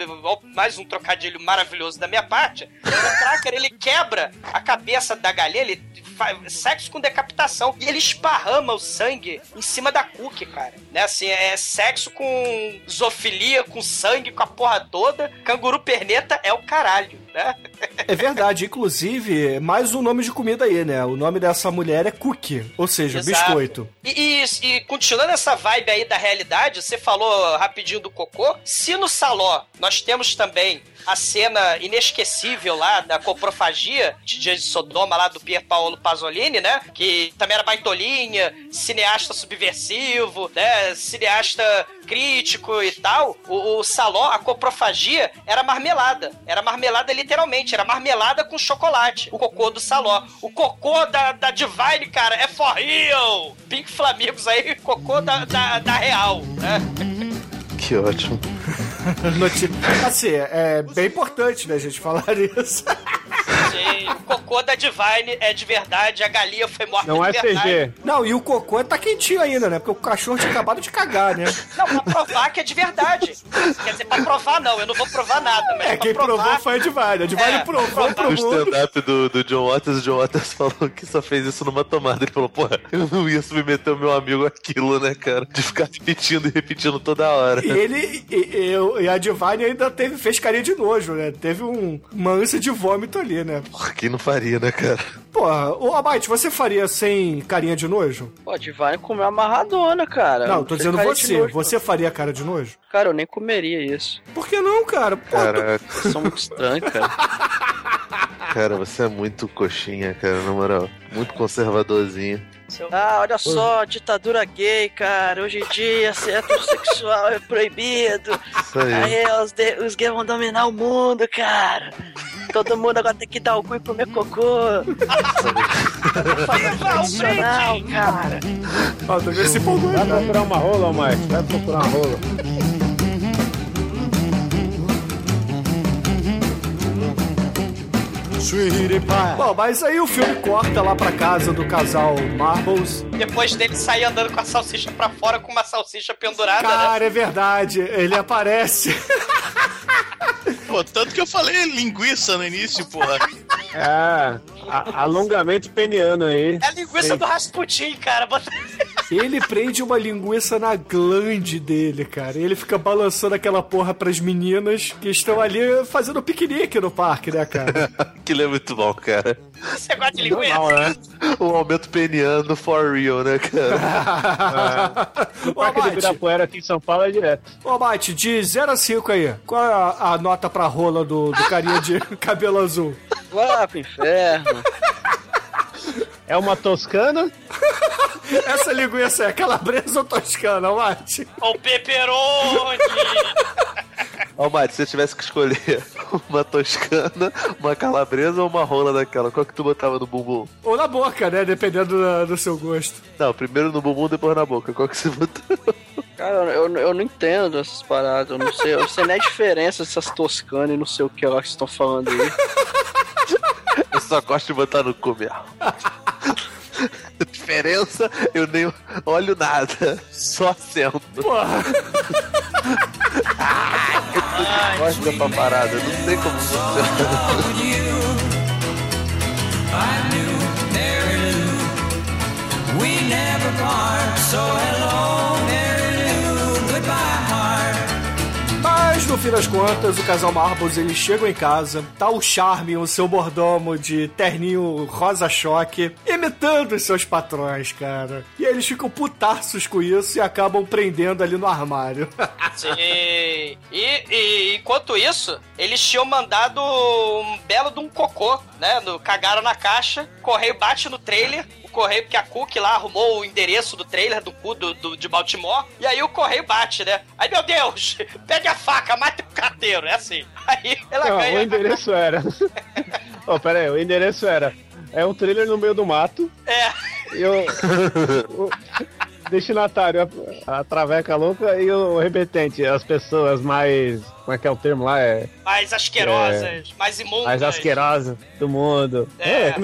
mais um trocadilho maravilhoso da minha parte. O Cracker, ele quebra a cabeça da galinha, ele faz sexo com decapitação. E ele esparrama o sangue em cima da cookie, cara. Né? Assim, é sexo com zoofilia, com sangue, com a porra toda. Canguru perneta é o caralho, né? É verdade, inclusive, mais um nome de comida aí, né? O nome dessa mulher é cookie, ou seja, Exato. biscoito. E, e, e continuando essa vibe aí da realidade, você falou rapidinho do cocô. Se no saló nós temos também a cena inesquecível lá da coprofagia de Dia de Sodoma lá do Pier Paolo Pasolini, né? Que também era baitolinha, cineasta subversivo, né? Cineasta crítico e tal. O, o saló, a coprofagia, era marmelada. Era marmelada literalmente, era marmelada com chocolate. O cocô do saló. O cocô da, da Divine, cara, é for real! Pink Flamingos aí, cocô da, da, da Real, né? Que ótimo. Noti- Assim, é bem importante, né, gente falar isso. Sim, o cocô da Divine é de verdade, a galinha foi morta Não de é verdade. CG. Não, e o cocô tá quentinho ainda, né? Porque o cachorro tinha acabado de cagar, né? Não, pra provar que é de verdade. Quer dizer, pra provar não, eu não vou provar nada, mas É, quem provar... provou foi a Divine. A Divine É, provou pro No stand-up do, do John Waters, o John Waters falou que só fez isso numa tomada. Ele falou, porra, eu não ia submeter o meu amigo àquilo, né, cara? De ficar repetindo e repetindo toda hora. E ele e, e- e a Divine ainda teve, fez carinha de nojo, né? Teve um, uma ânsia de vômito ali, né? Porra, quem não faria, né, cara? Porra, ô Abate, você faria sem carinha de nojo? Pô, Divine comeu amarradona, cara. não, tô dizendo cara você. nojo, Você faria cara de nojo? Cara, eu nem comeria isso. Por que não, cara? Pô, Caraca, São muito estranhos, cara. cara, você é muito coxinha, cara, na moral. Muito conservadorzinho. Ah, olha só, ditadura gay, cara. Hoje em dia, ser heterossexual é proibido. Isso aí. Aí os, de- os gays vão dominar o mundo, cara. Todo mundo agora tem que dar o cu e comer cocô. Funcional, cara. Ó, tô vendo se empolgou aí, Vai procurar uma rola, Mike. Vai procurar uma rola. Bom, mas aí o filme corta lá pra casa do casal Marbles. Depois dele sair andando com a salsicha pra fora com uma salsicha pendurada, né? Cara, é verdade. Ele aparece. Pô, tanto que eu falei linguiça no início, porra. É, a- alongamento peniano aí. É a linguiça do Rasputin, cara. Bota- Ele prende uma linguiça na glande dele, cara. E ele fica balançando aquela porra pras meninas que estão ali fazendo piquenique no parque, né, cara? Aquilo é muito bom, cara. Você gosta de linguiça? Normal, né? O aumento peniano for real, né, cara? No Ô, Parque do Abate, Ibirapuera aqui em São Paulo é direto. ô, Abate, de 0 a 5 aí, qual é a, a nota pra rola do, do carinha de cabelo azul? Vai pro inferno. É uma toscana? Essa linguiça é calabresa ou toscana, Abate? O pepperoni! Ó, Mate, se você tivesse que escolher uma toscana, uma calabresa ou uma rola daquela, qual que tu botava no bumbum? Ou na boca, né? Dependendo da- do seu gosto. Não, primeiro no bumbum, depois na boca. Qual que você botou? Cara, eu, eu não entendo essas paradas. Eu não sei, eu não sei nem a diferença dessas toscanas e não sei o que lá que vocês estão falando aí. Eu só gosto de botar no cu mesmo. Diferença, eu nem olho nada. Só sento. Porra. Gosto pra parada, não sei como funciona. Mas no fim das contas, o casal Marbles eles chegam em casa, tá o Charme, o seu mordomo de terninho rosa choque, imitando os seus patrões, cara. E eles ficam putaços com isso e acabam prendendo ali no armário. Sim. E, e enquanto isso, eles tinham mandado um belo de um cocô, né? No, cagaram na caixa, o correio bate no trailer. o Correio, porque a Cook lá arrumou o endereço do trailer do cu do, do- de Baltimore. E aí o correio bate, né? Aí, meu Deus, pegue a faca, mate o carteiro. É assim. Aí ela Não, ganha. o endereço era. Ó, pera aí, o endereço era. É um trailer no meio do mato. É. E o, o destinatário, A traveca louca e o repetente. As pessoas mais. Como é que é o termo lá? É. Mais asquerosas, mais imundas. Mais asquerosas do mundo. É. É,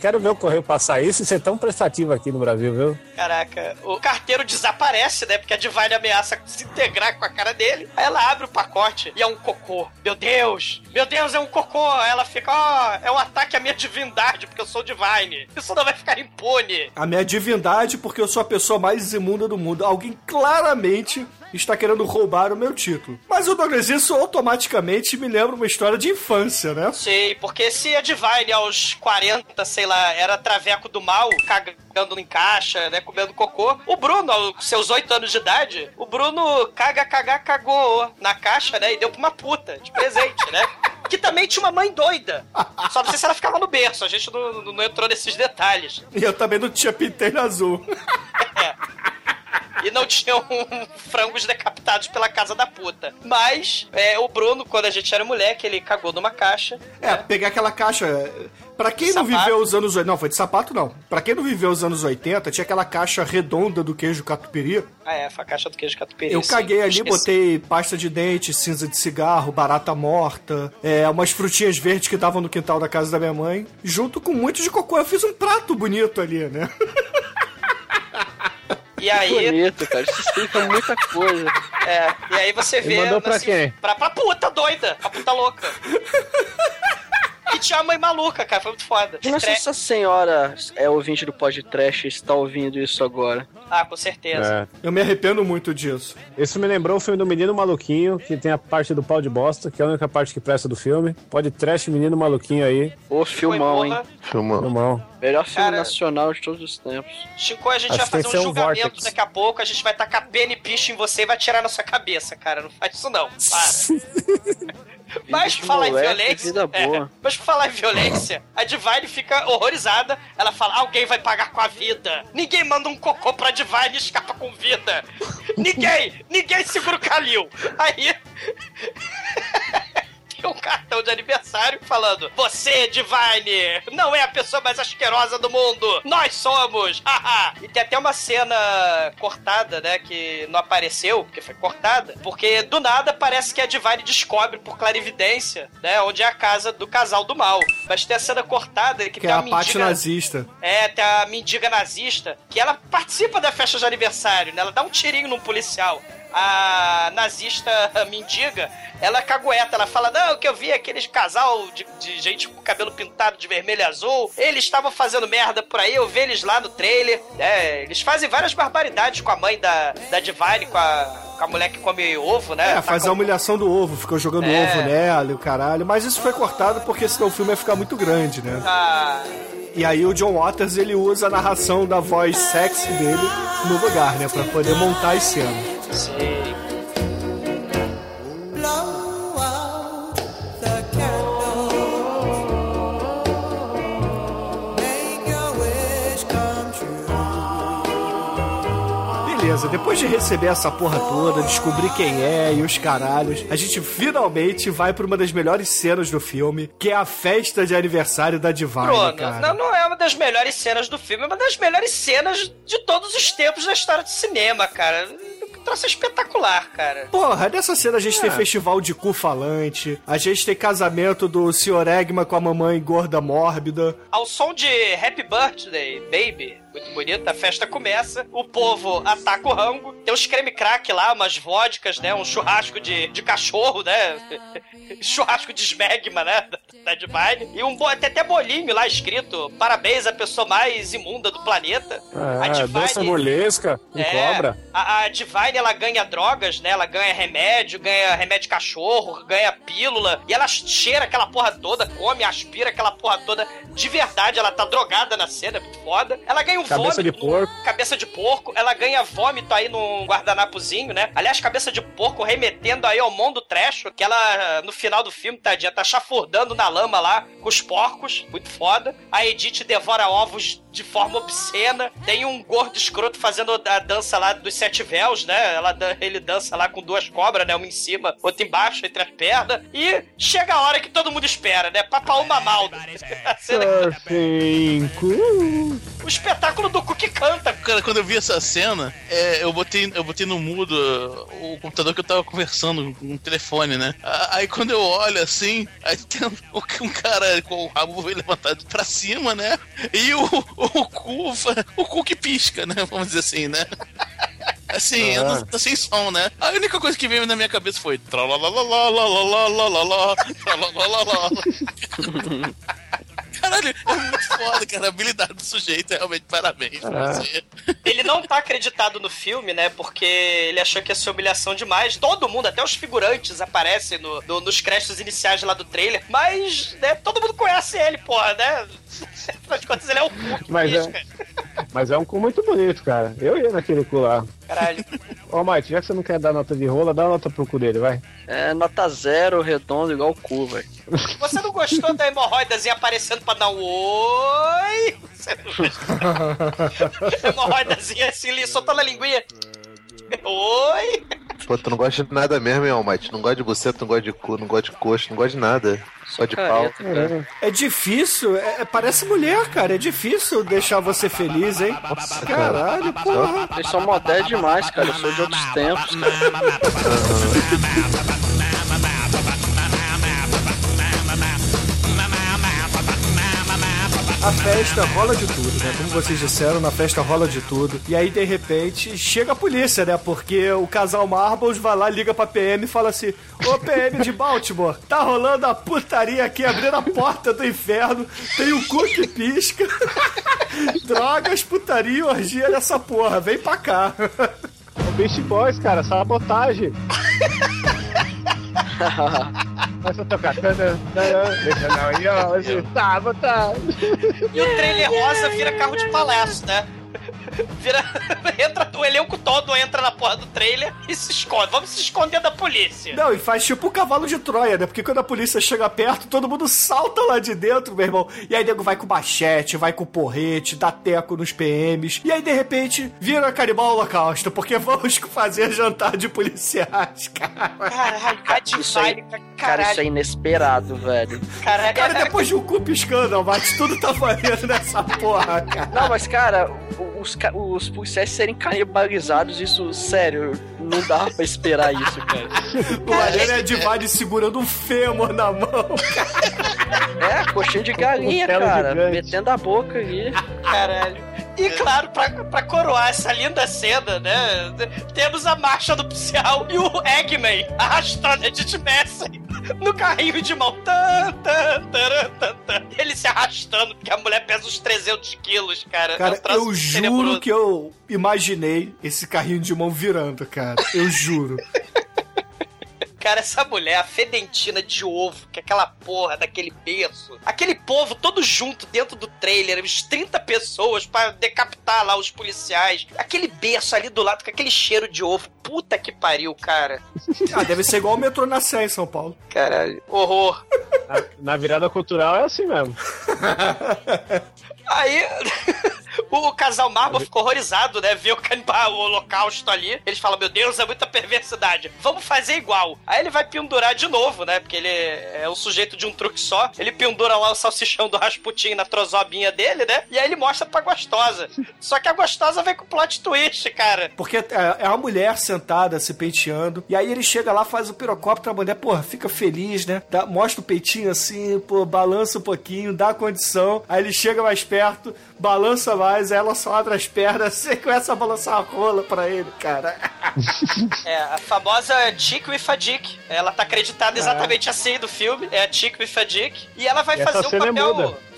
quero ver o correio passar isso e ser tão prestativo aqui no Brasil, viu? Caraca, o carteiro desaparece, né? Porque a Divine ameaça se integrar com a cara dele. Aí ela abre o pacote e é um cocô. Meu Deus! Meu Deus, é um cocô! Aí ela fica, ó, é um ataque à minha divindade, porque eu sou Divine. Isso não vai ficar impune. A minha divindade, porque eu sou a pessoa mais imunda do mundo. Alguém claramente está querendo roubar o meu título. Mas o Douglas, isso automaticamente me lembra uma história de infância, né? Sei, porque se a Divine aos 40, sei lá, era traveco do mal, cagando em caixa, né, comendo cocô, o Bruno, aos seus 8 anos de idade, o Bruno caga, cagar, cagou na caixa, né, e deu pra uma puta de presente, né? Que também tinha uma mãe doida. Só não sei se ela ficava no berço, a gente não, não entrou nesses detalhes. E eu também não tinha pinteiro azul. E não tinham frangos decapitados pela casa da puta. Mas, é, o Bruno, quando a gente era moleque, ele cagou numa caixa. É, pegar aquela caixa. Pra quem não viveu os anos 80. Não, foi de sapato não. Pra quem não viveu os anos 80, tinha aquela caixa redonda do queijo catupiry. Ah, é, foi a caixa do queijo catupiry. Eu sim. caguei ali, Esqueci. botei pasta de dente, cinza de cigarro, barata morta, é, umas frutinhas verdes que davam no quintal da casa da minha mãe, junto com muito de cocô. Eu fiz um prato bonito ali, né? E aí, Bonito, cara. Isso explica muita coisa. é, e aí você vê. mandou pra assim, quem? Pra, pra puta doida, a puta louca. E tinha a mãe maluca, cara, foi muito foda. Imagina se Tre- essa senhora é ouvinte do podcast e está ouvindo isso agora. Ah, com certeza. É. Eu me arrependo muito disso. Isso me lembrou o filme do Menino Maluquinho, que tem a parte do pau de bosta, que é a única parte que presta do filme. Pode trash Menino Maluquinho aí. Ô, filmão, hein? Filmão. Filmão. Melhor filme Cara- nacional de todos os tempos. Chico, a gente Acho vai fazer um um julgamento vórtice. daqui a pouco, a gente vai tacar pena e piche em você e vai tirar na sua cabeça, cara. Não faz isso não. Para. Mas por falar em moleque, violência. vida é, boa. mas por falar em violência, a Divine fica horrorizada. Ela fala: alguém vai pagar com a vida. Ninguém manda um cocô pra Divine e escapa com vida. ninguém! Ninguém segura o Kalil. Aí. Um cartão de aniversário falando: Você, Divine, não é a pessoa mais asquerosa do mundo. Nós somos. Haha. e tem até uma cena cortada, né? Que não apareceu, porque foi cortada. Porque do nada parece que a Divine descobre por clarividência, né? Onde é a casa do casal do mal. Mas tem a cena cortada que, Que tem é a a parte mendiga. nazista. É, tem a mendiga nazista, que ela participa da festa de aniversário, né? Ela dá um tirinho num policial. A nazista mendiga, ela cagueta, ela fala: Não, que eu vi aqueles casal de, de gente com cabelo pintado de vermelho e azul, eles estavam fazendo merda por aí, eu vi eles lá no trailer. É, eles fazem várias barbaridades com a mãe da, da Divine, com a, com a mulher que come ovo, né? É, faz a Tacam- humilhação do ovo, ficou jogando É. ovo nela e o caralho. Mas isso foi cortado porque senão o filme ia ficar muito grande, né? Ah, E aí o John Waters ele usa a narração da voz sexy dele no lugar, né? Pra poder montar as cenas. Sei. Depois de receber essa porra toda, descobrir quem é e os caralhos, a gente finalmente vai pra uma das melhores cenas do filme, que é a festa de aniversário da Divine, Bruno, cara. não, não é uma das melhores cenas do filme, é uma das melhores cenas de todos os tempos da história do cinema, cara. Troço espetacular, cara. Porra, nessa cena a gente É. tem festival de cu falante, a gente tem casamento do Sr. Egma com a mamãe gorda mórbida. Ao som de Happy Birthday, Baby, muito bonito, a festa começa, o povo ataca o rango, tem uns creme crack lá, umas vodkas, né, um churrasco de, de cachorro, né, churrasco de smegma, né, da, da Divine, e um, tem até bolinho lá escrito, parabéns à pessoa mais imunda do planeta. a É, doce molesca, com É, cobra. A, a Divine, ela ganha drogas, né? Ela ganha remédio, ganha remédio de cachorro, ganha pílula. E ela cheira aquela porra toda, come, aspira aquela porra toda. De verdade, ela tá drogada na cena, é muito foda. Ela ganha Cabeça de vômito. porco. Cabeça de porco. Ela ganha vômito aí num guardanapozinho, né? Aliás, cabeça de porco remetendo aí ao mundo trash, que ela, no final do filme, tadinha, tá chafurdando na lama lá com os porcos. Muito foda. A Edith devora ovos de forma obscena. Tem um gordo escroto fazendo a dança lá dos sete véus, né? Ela, ele dança lá com duas cobras, né? Uma em cima, outra embaixo, entre as pernas. E chega a hora que todo mundo espera, né? Papaú Mamaldo. Cinco. o espetáculo do Cu que canta. Cara, quando eu vi essa cena, é, eu, botei, eu botei no mudo uh, o computador que eu tava conversando com o telefone, né? Aí quando eu olho assim, aí tem um, um cara com o rabo levantado pra cima, né? E o, o cu, o cu que pisca, né? Vamos dizer assim, né? Assim, ah. tô sem som, né? A única coisa que veio na minha cabeça foi. Caralho, é muito foda, cara. A habilidade do sujeito é realmente parabéns pra você. Ele não tá acreditado no filme, né? Porque ele achou que ia ser humilhação demais. Todo mundo, até os figurantes, aparecem no, no- nos créditos iniciais lá do trailer. Mas, né, todo mundo conhece ele, porra, né? Afinal de contas, ele é o cu Mas é, mas é um cu muito bonito, cara. Eu ia naquele cu lá. Caralho. Ô, Mike, já que você não quer dar nota de rola, dá uma nota pro cu dele, vai. É nota zero, redondo, igual o cu, velho. Você não gostou da hemorroidazinha aparecendo pra dar um oi? Você não gostou? hemorroidazinha assim, soltando a linguinha. Oi? Pô, tu não gosta de nada mesmo, hein, Almighty? Não gosta de buceta, não gosta de cu, não gosta de coxa, não gosta de nada. Só de pau. careta, cara. É difícil, é- é- parece mulher, cara. É difícil deixar você feliz, hein? Caralho, porra. Vocês são modernos demais, cara. Eu sou de outros tempos, A festa rola de tudo, né? Como vocês disseram, na festa rola de tudo. E aí, de repente, chega a polícia, né? Porque o casal Marbles vai lá, liga pra PM e fala assim: Ô PM de Baltimore, tá rolando a putaria aqui, abrindo a porta do inferno, tem um cu que pisca. Drogas, putaria orgia nessa porra, vem pra cá. O Beast Boys, cara, sabotagem. Começa a tocar. Deixa não, e hoje, sabotagem. E o trailer rosa vira carro de palácio, né? Vira. entra, o elenco todo entra na porra do trailer e se esconde. Vamos se esconder da polícia. Não, e faz tipo o cavalo de Troia, né? Porque quando a polícia chega perto, todo mundo salta lá de dentro, meu irmão. E aí nego vai com machete, vai com porrete, dá teco nos PMs. E aí, de repente, vira canibal holocausto, porque vamos fazer jantar de policiais, cara. Caralho, a Isso aí, cara, isso é inesperado, velho. Caralho, Cara, depois de um cu piscando, mas tudo tá valendo nessa porra, cara. Não, mas cara, os, os policiais serem canibalizados, isso, sério, não dá pra esperar isso, cara. O maneiro é a Divine segurando um fêmur na mão. É, coxinha de galinha, Costela cara, gigante. metendo a boca ali. Caralho. E claro, pra, pra coroar essa linda cena, né? Temos a marcha nupcial e o Eggman arrastando a Edith Messi no carrinho de mão. Tan, tan, tan, tan. Ele se arrastando, porque a mulher pesa uns 300 quilos, cara. É um Cara, eu juro que eu imaginei esse carrinho de mão virando, cara. Eu juro. Cara, essa mulher, a fedentina de ovo, que é aquela porra daquele berço. Aquele povo todo junto dentro do trailer, uns 30 pessoas pra decapitar lá os policiais. Aquele berço ali do lado com aquele cheiro de ovo. Puta que pariu, cara. Ah, deve ser igual o metrô na Sé em São Paulo. Caralho. Horror. Na, na virada cultural é assim mesmo. Aí. O casal Marvel ficou horrorizado, né? O canibal, o holocausto ali. Eles falam, meu Deus, é muita perversidade. Vamos fazer igual. Aí ele vai pendurar de novo, né? Porque ele é o sujeito de um truque só. Ele pendura lá o salsichão do Rasputin na trozobinha dele, né? E aí ele mostra pra gostosa. Só que a gostosa vem com plot twist, cara. Porque é é uma mulher sentada se penteando. E aí ele chega lá, faz o pirocóptero, a mulher, porra, fica feliz, né? Dá- mostra o peitinho assim, pô, balança um pouquinho, dá condição. Aí ele chega mais perto, balança mais, aí ela só abre as pernas assim, começa a balançar a rola pra ele, cara. É, a famosa Chick with a Dick. Ela tá acreditada exatamente assim do filme. É a Chick with a Dick. E ela vai E fazer o cena é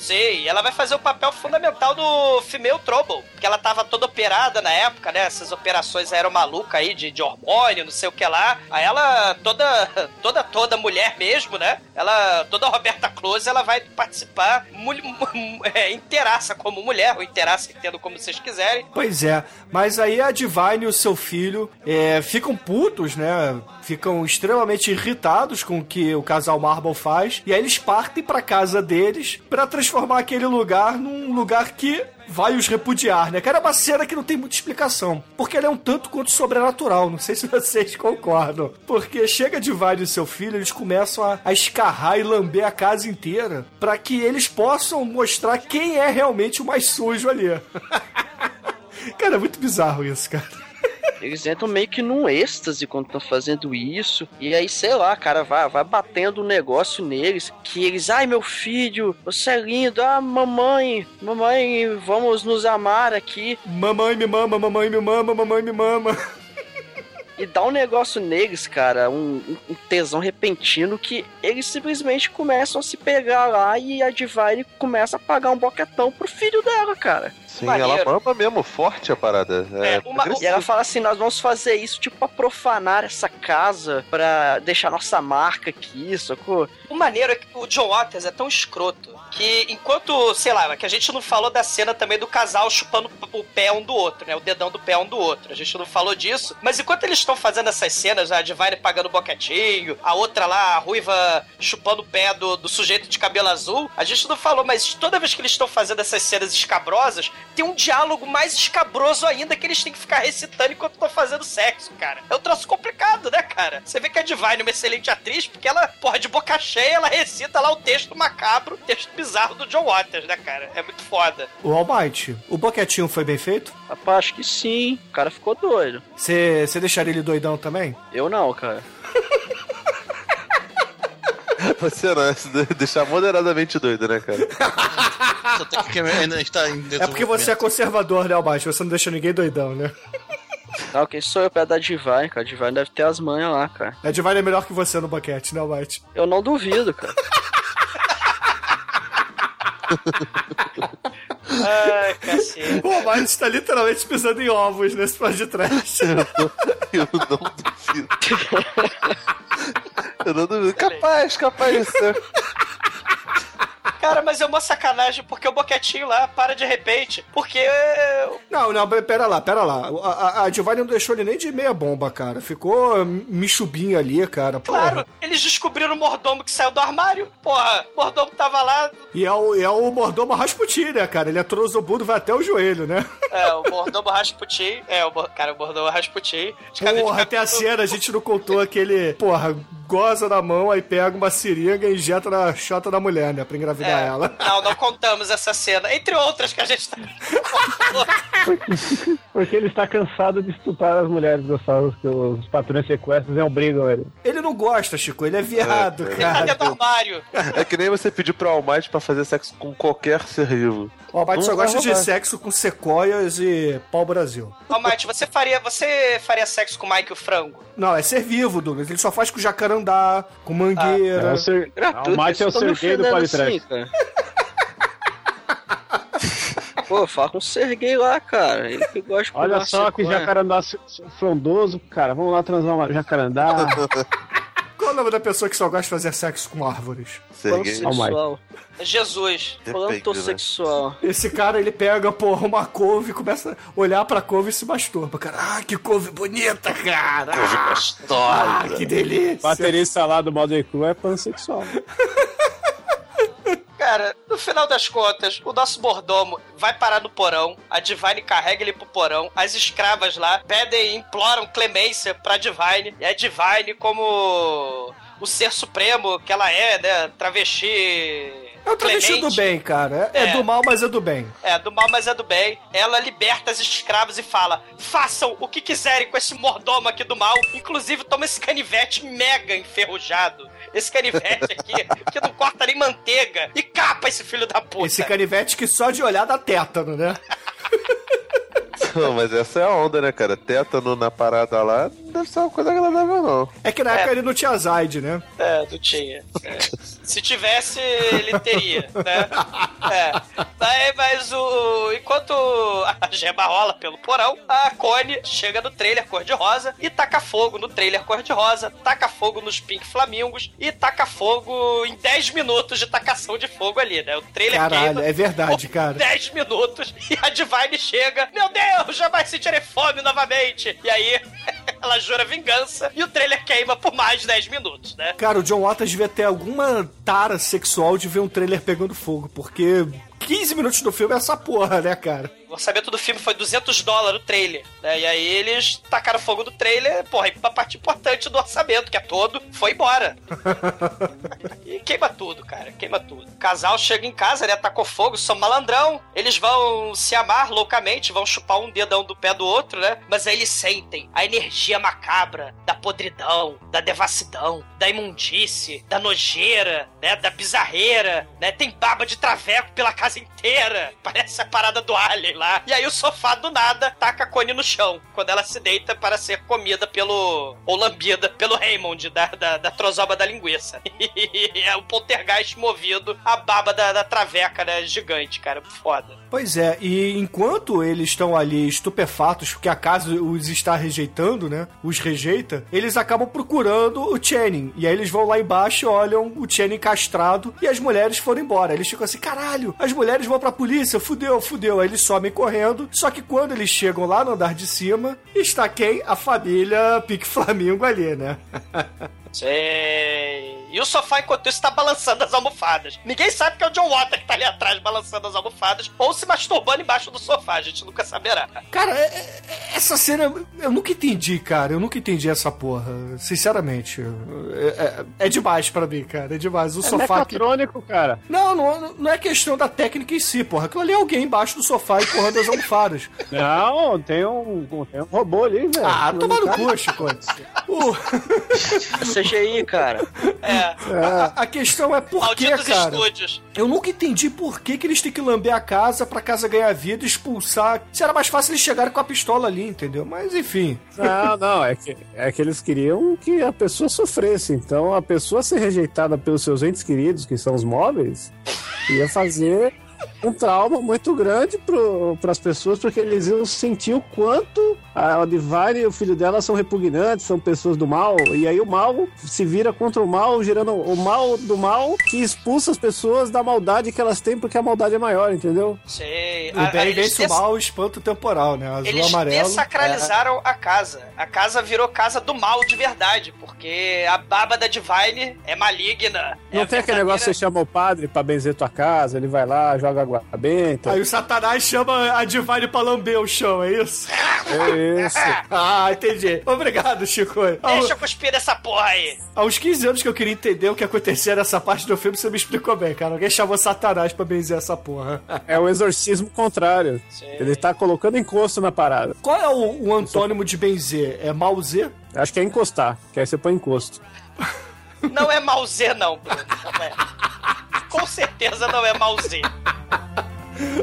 Sim, ela vai fazer o papel fundamental do Female Trouble. Porque ela tava toda operada na época, né? Essas operações eram malucas aí de, de hormônio, não sei o que lá. Aí ela, toda, toda, toda mulher mesmo, né? Ela, toda Roberta Close, ela vai participar mul- mu- é, inteiraça como mulher, ou inteiraça entendo como vocês quiserem. Pois é, mas aí a Divine e o seu filho é, ficam putos, né? Ficam extremamente irritados com o que o casal Marble faz. E aí eles partem pra casa deles pra transformar aquele lugar num lugar que vai os repudiar, né? Cara, é uma cena que não tem muita explicação. Porque ela é um tanto quanto sobrenatural. Não sei se vocês concordam. Porque chega de Vale seu filho, eles começam a, a escarrar e lamber a casa inteira para que eles possam mostrar quem é realmente o mais sujo ali. cara, é muito bizarro isso, cara. Eles entram meio que num êxtase quando estão fazendo isso. E aí, sei lá, cara, vai, vai batendo um negócio neles. Que eles, ai meu filho, você é lindo. Ah, mamãe, mamãe, vamos nos amar aqui. Mamãe me mama, mamãe me mama, mamãe me mama. E dá um negócio neles, cara, um, um tesão repentino que eles simplesmente começam a se pegar lá e a Divine começa a pagar um boquetão pro filho dela, cara. Sim, Maneiro. ela mama mesmo, forte a parada. É, É, uma-. E ela fala assim: nós vamos fazer isso, tipo, pra profanar essa casa, pra deixar nossa marca aqui, sacou? O maneiro é que o John Waters é tão escroto que enquanto, sei lá, que a gente não falou da cena também do casal chupando o pé um do outro, né? O dedão do pé um do outro. A gente não falou disso. Mas enquanto eles estão fazendo essas cenas, a Divine pagando boquetinho, a outra lá, a ruiva chupando o pé do, do sujeito de cabelo azul, a gente não falou, mas toda vez que eles estão fazendo essas cenas escabrosas, tem um diálogo mais escabroso ainda que eles têm que ficar recitando enquanto estão fazendo sexo, cara. É um troço complicado, né, cara? Você vê que a Divine é uma excelente atriz, porque ela, porra, de boca cheia, ela recita lá o texto macabro, texto bizarro do John Waters, né, cara? É muito foda. O Almighty, o boquetinho foi bem feito? Rapaz, acho que sim. O cara ficou doido. Você você deixaria ele doidão também? Eu não, cara. Você não, é deixar moderadamente doido, né, cara? Só tem que ainda está em É porque você é conservador, né, Almighty? Você não deixa ninguém doidão, né? Não, quem sou eu perto da Divine, cara? A Divine deve ter as manhas lá, cara. A Divine é melhor que você no boquete, né, Almighty? Eu não duvido, cara. Ai, cacete. O Almighty tá literalmente pisando em ovos nesse podcast. Eu não duvido. Eu não duvido. Capaz, capaz de ser. Cara, mas é uma sacanagem porque o boquetinho lá para de repente. Porque. Não, não, pera lá, pera lá. A, a, a Divine não deixou ele nem de meia bomba, cara. Ficou michubinho ali, cara. Porra. Claro, eles descobriram o mordomo que saiu do armário. Porra, o mordomo tava lá. E é o, é o mordomo Rasputin, né, cara? Ele é trozobudo, vai até o joelho, né? É, o mordomo Rasputin. É, o, cara, o mordomo Rasputin. Porra, até a cena a gente não contou aquele. Porra, goza na mão, aí pega uma seringa e injeta na chota da mulher, né? Pra engravidar É, ela. Não, não contamos essa cena. Entre outras que a gente tá. Porque ele está cansado de estuprar as mulheres gostosas que os patrões sequestros e obrigam ele. Ele não gosta, Chico, ele é viado, É, é. cara. Cadê do armário? É que nem você pedir pro Almighty pra fazer sexo com qualquer ser vivo. O Almighty só gosta de sexo com sequoias e pau Brasil. Ô, Mate, você faria, você faria sexo com o Mike o Frango? Não, é ser vivo, Douglas. Ele só faz com jacarandá, com mangueira. É o ser... Gratuito, Mate é o me Serguei do assim, cara. Pô, fala com o Serguei lá, cara. Ele que gosta de Olha só que jacarandá frondoso, cara. Vamos lá transar uma jacarandá. Qual é o nome da pessoa que só gosta de fazer sexo com árvores? Pansexual. Jesus. Depende, né? Esse cara, ele pega, porra, uma couve e começa a olhar pra couve e se masturba. Cara, ah, que couve bonita, cara! Ah, que delícia! Baterista lá do Modern Crew é pansexual. Cara, no final das contas, o nosso mordomo vai parar no porão, a Divine carrega ele pro porão, as escravas lá pedem, imploram clemência pra Divine, e a Divine, como o ser supremo que ela é, né, travesti... É o travesti do bem, cara. É, é É. do mal, mas é do bem. É, do mal, mas é do bem. Ela liberta as escravas e fala: façam o que quiserem com esse mordomo aqui do mal. Inclusive, toma esse canivete mega enferrujado. Esse canivete aqui, que não corta nem manteiga. E capa esse filho da puta. Esse canivete que só de olhar dá tétano, né? Não, mas essa é a onda, né, cara? Tétano na parada lá deve ser uma coisa agradável, não. É que na É. época ele não tinha Zaid, né? É, não tinha. É. Se tivesse, ele teria, né? É. Mas o. Enquanto a gema rola pelo porão, a Cone chega no trailer cor-de-rosa e taca fogo no trailer cor-de-rosa, taca fogo nos Pink Flamingos e taca fogo em 10 minutos de tacação de fogo ali, né? O trailer Caralho, é verdade, cara. 10 minutos e a Divine chega, meu Deus, jamais sentirei fome novamente. E aí ela jura vingança e o trailer queima por mais 10 minutos, né? Cara, o John Waters devia ter alguma tara sexual de ver um trailer pegando fogo, porque 15 minutos do filme é essa porra, né, cara? O orçamento do filme foi 200 dólares o trailer, né? E aí eles tacaram fogo do trailer, porra, e a parte importante do orçamento, que é todo, foi embora. e queima tudo, cara, queima tudo. O casal chega em casa, né? Tacou fogo, são malandrão. Eles vão se amar loucamente, vão chupar um dedão do pé do outro, né? Mas aí eles sentem a energia macabra da podridão, da devassidão, da imundície, da nojeira, né? Da bizarreira, né? Tem baba de traveco pela casa inteira. Parece a parada do Alien lá. E aí o sofá do nada taca a Connie no chão, quando ela se deita para ser comida pelo. ou lambida pelo Raymond, da, da, da trozoba da linguiça. E é o poltergeist movido a baba da, da traveca, né? Gigante, cara. Foda. Pois é, e enquanto eles estão ali estupefatos, porque a casa os está rejeitando, né? Os rejeita, eles acabam procurando o Channing. E aí eles vão lá embaixo olham o Channing castrado e as mulheres foram embora. Eles ficam assim, caralho, as mulheres vão pra polícia, fudeu, fudeu. Aí eles somem correndo. Só que quando eles chegam lá no andar de cima, está quem? A família Pique Flamingo ali, né? Sei. E o sofá, enquanto isso, tá balançando as almofadas. Ninguém sabe que é o John Water que tá ali atrás balançando as almofadas ou se masturbando embaixo do sofá. A gente nunca saberá. Cara, é- é- essa cena eu nunca entendi, cara. Eu nunca entendi essa porra. Sinceramente. É, é- é demais pra mim, cara. É demais. O É sofá que. mecatrônico, cara. Não, não, não é questão da técnica em si, porra. Aquilo ali é alguém embaixo do sofá empurrando as almofadas. Não, tem um, tem um robô ali, velho. Ah, toma no cu, Chico. O- CGI, cara. É. A, a questão é por que, cara? estúdios. Eu nunca entendi por que, que eles têm que lamber a casa pra casa ganhar vida e expulsar. Se era mais fácil eles chegarem com a pistola ali, entendeu? Mas enfim. Não, não, é que, é que eles queriam que a pessoa sofresse. Então, a pessoa ser rejeitada pelos seus entes queridos, que são os móveis, ia fazer um trauma muito grande para as pessoas, porque eles iam sentir o quanto a Divine e o filho dela são repugnantes, são pessoas do mal, e aí o mal se vira contra o mal, gerando o mal do mal que expulsa as pessoas da maldade que elas têm, porque a maldade é maior, entendeu? Sei. O bem eles vence o des- mal, espanto temporal, né? Azul Eles amarelo. desacralizaram a casa. A casa virou casa do mal de verdade, porque a baba da Divine é maligna. Não é tem aquele negócio que você chama o padre pra benzer tua casa, ele vai lá, joga água benta. Aí o Satanás chama a Divine pra lamber o chão, é isso? É isso. ah, entendi. Obrigado, Chico. Deixa eu cuspir essa porra aí. Há uns 15 anos que eu queria entender o que acontecia nessa parte do filme, você me explicou bem, cara. Alguém chamou Satanás pra benzer essa porra. É o exorcismo contrário. Ele tá colocando encosto na parada. Qual é o, o antônimo de benzer? É malzer? Acho que é encostar, que aí você põe encosto. Não é Mauzê, não, Bruno. Não é. Com certeza não é Mauzê.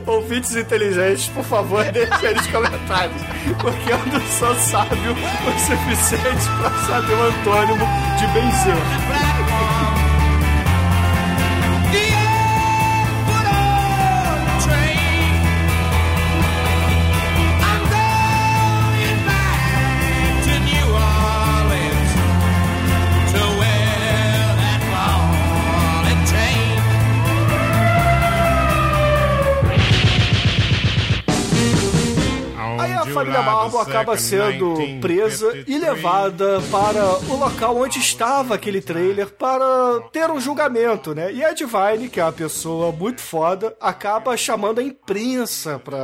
Ouvintes inteligentes, por favor, deixem nos comentários. Porque eu não sou sábio o suficiente pra saber o antônimo de benzer. Família Marvel acaba sendo presa e levada para o local onde estava aquele trailer para ter um julgamento, né? E a Divine, que é uma pessoa muito foda, acaba chamando a imprensa pra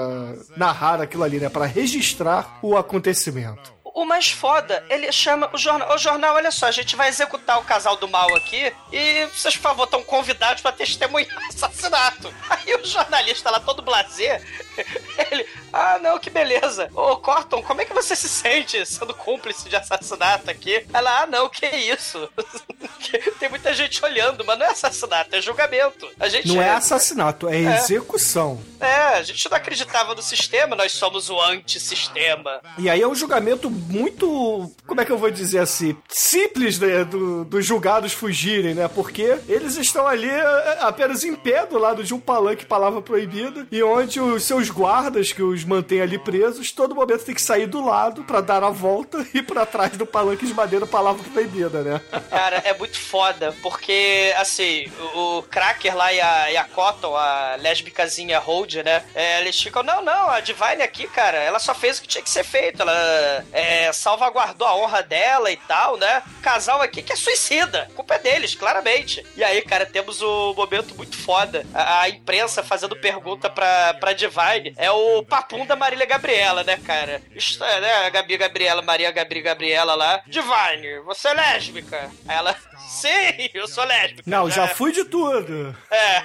narrar aquilo ali, né? Pra registrar o acontecimento. O mais foda, ele chama o jornal. Ô, jornal, olha só, a gente vai executar o casal do mal aqui e vocês, por favor, estão convidados pra testemunhar o assassinato. Aí o jornalista lá, todo blazer, ele. Ah, não, que beleza. Ô, Corton, como é que você se sente sendo cúmplice de assassinato aqui? Ela, ah, não, que isso? Tem muita gente olhando, mas não é assassinato, é julgamento. A gente Não é assassinato, é É. execução. É, a gente não acreditava no sistema, nós somos o antissistema. E aí é um julgamento muito, como é que eu vou dizer assim, simples né, do, dos julgados fugirem, né? Porque eles estão ali é, apenas em pé do lado de um palanque, palavra proibida, e onde os seus guardas que os mantêm ali presos, todo momento tem que sair do lado pra dar a volta e pra trás do palanque de madeira, palavra proibida, né? Cara, é muito foda, porque, assim, o, Cracker lá e a, e a Cotton, a lésbicazinha Hold, né? é, eles ficam, não, não, a Divine aqui, cara, ela só fez o que tinha que ser feito, ela é, salvaguardou a honra dela e tal, né? O casal aqui que é suicida, a culpa é deles, claramente. E aí, cara, temos o momento muito foda. A, a imprensa imprensa fazendo pergunta pra, pra Divine é o papum da Marília Gabriela, né, cara? Isto né, a Gabi Gabriela, Maria Gabri Gabriela lá. Divine, você é lésbica? Aí ela, sim, eu sou lésbica. Não, já É. fui de tudo. É.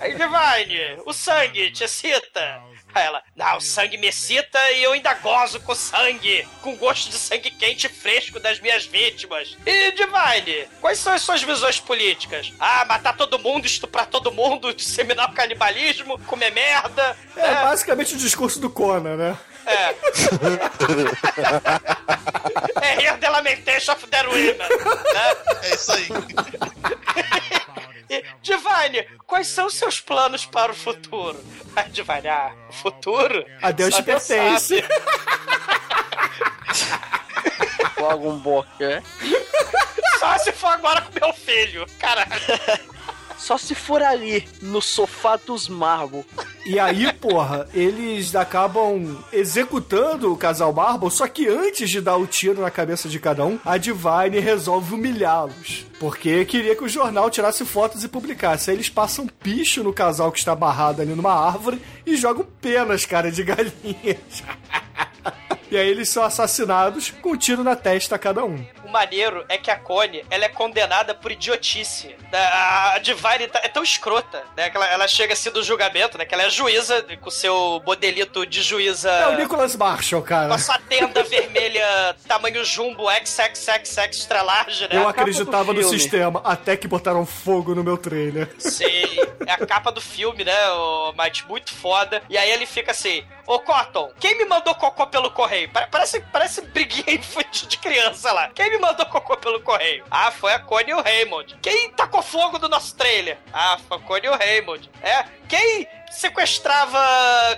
Aí, Divine, o sangue te excita? Aí ela, não, o sangue me excita e eu ainda gozo com sangue, com gosto de sangue quente e fresco das minhas vítimas. E, Divine, quais são as suas visões políticas? Ah, matar todo mundo, estuprar todo mundo, disseminar o canibalismo, comer merda. É, basicamente o discurso do Conan, né? É. é Here the Lamentation of the Women. Né? É isso aí. Divine, quais são os seus planos para o futuro? Ah, Divine, ah, o futuro? A Deus te pertence. Logo um boca. Só se for agora com meu filho. Caralho. Só se for ali, no sofá dos Marvel. E aí, porra, eles acabam executando o casal Marble, só que antes de dar o tiro na cabeça de cada um, a Divine resolve humilhá-los. Porque queria que o jornal tirasse fotos e publicasse. Aí eles passam picho no casal que está amarrado ali numa árvore e jogam penas, cara, de galinhas. E aí eles são assassinados com um tiro na testa a cada um. Maneiro é que a Connie, ela é condenada por idiotice. A Divine tá- é tão escrota, né? Que ela, ela chega assim do julgamento, né? Que ela é juíza, com o seu modelito de juíza... É o Nicholas Marshall, Com cara. a sua tenda vermelha, tamanho jumbo, XXXX extra large, né? Eu acreditava no sistema, até que botaram fogo no meu trailer. Sei. É a capa do filme, né, o Mate? Muito foda. E aí ele fica assim: Ô Cotton, quem me mandou cocô pelo correio? Pa- Parece, parece briguinha de criança lá. Quem me mandou cocô pelo correio? Ah, foi a Connie e o Raymond. Quem tacou fogo do nosso trailer? Ah, foi a Connie e o Raymond. É? Quem sequestrava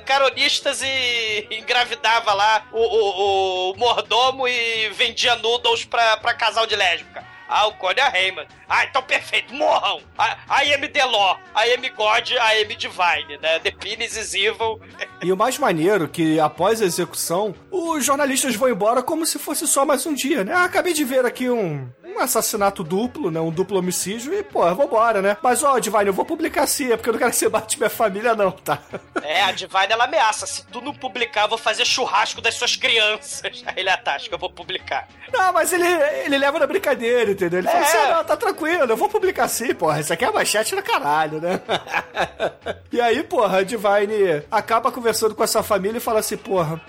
caronistas e engravidava lá o, o- o mordomo e vendia noodles pra, pra casal de lésbica? Ah, o Connie e a Raymond. Ah, então perfeito, morram! A, a AM The Law, a AM God, a AM Divine, né? The Penis is Evil. E o mais maneiro é que após a execução, os jornalistas vão embora como se fosse só mais um dia, né? Ah, acabei de ver aqui um, um assassinato duplo, né? Um duplo homicídio e, pô, vambora, né? Mas, ó, Divine, eu vou publicar assim, é porque eu não quero que você bate minha família, não, tá? É, a Divine ela ameaça. Se tu não publicar, eu vou fazer churrasco das suas crianças. Aí ele atasca, eu vou publicar. Não, mas ele, ele leva na brincadeira, entendeu? Ele fala É. assim, ah, não, tá tranquilo, eu vou publicar assim, porra. Isso aqui é manchete na caralho, né? e aí, porra, a Divine acaba conversando com essa família e fala assim, porra...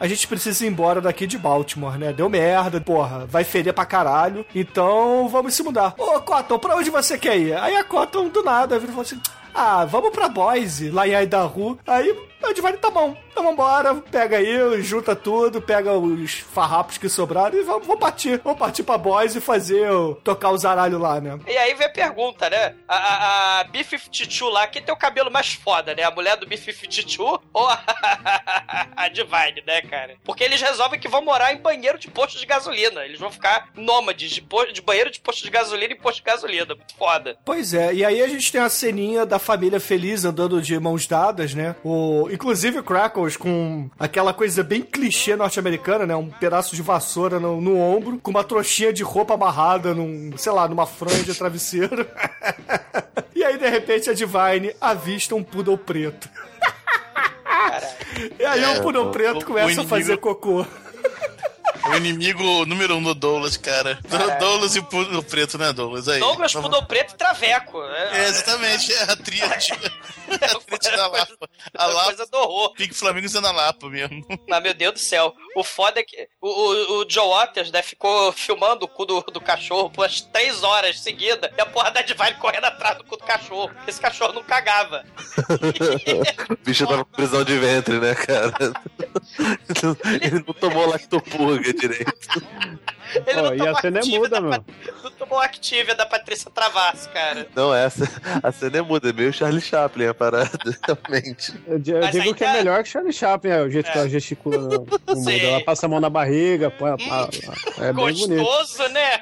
A gente precisa ir embora daqui de Baltimore, né? Deu merda, porra, vai feder pra caralho. Então vamos se mudar. Ô, Cotton, pra onde você quer ir? Aí a Cotton, do nada, vira e fala assim: Ah, vamos pra Boise, lá em Idaho. Aí a Divine, tá bom, então vambora, pega aí, junta tudo, pega os farrapos que sobraram e vamos, vamos partir. Vamos partir pra Boise e fazer, o- tocar o zaralho lá, né? E aí vem a pergunta, né? A, a, a B-52 lá, quem tem o cabelo mais foda, né? A mulher do B-52 ou a, a Divine, né, cara? Porque eles resolvem que vão morar em banheiro de posto de gasolina. Eles vão ficar nômades de, de banheiro de posto de gasolina em posto de gasolina. Muito foda. Pois é, e aí a gente tem a ceninha da família feliz andando de mãos dadas, né? O, inclusive o Crackles com aquela coisa bem clichê norte-americana, né? Um pedaço de vassoura no, no ombro, com uma trouxinha de roupa amarrada num, sei lá, numa franja de travesseiro. e aí, de repente, a Divine avista um poodle preto. E aí É, o poodle o- preto o- o começa a inimigo- fazer cocô. O inimigo número um do Douglas, cara. Caralho. Douglas e o Pulo Preto, né, Douglas? Aí. Douglas, Vamos- Pudor Preto e Traveco. né? É, exatamente, é a tríade. a tríade da Lapa. A É Lapa, coisa do horror. Pink Flamengo sendo a Lapa mesmo. Mas, meu Deus do céu. O foda é que o, o, o Joe Waters, né, ficou filmando o cu do, do cachorro por umas três horas seguidas e a porra da Divine correndo atrás do cu do cachorro. Esse cachorro não cagava. O bicho tava com prisão de ventre, né, cara? Ele não tomou lactopurga direito. Ele Ó, não e a cena é muda, da meu. Pat- Não tomou Activia da Patrícia Travasso, cara. Não, essa, a cena é muda, é meio Charlie Chaplin a parada, realmente. Eu, eu Mas digo que é ainda- melhor que Charlie Chaplin, é, o jeito que É. ela gesticula no, no mundo. Sim. Ela passa a mão na barriga, põe a, a- a- é bem bonito. Gostoso, né?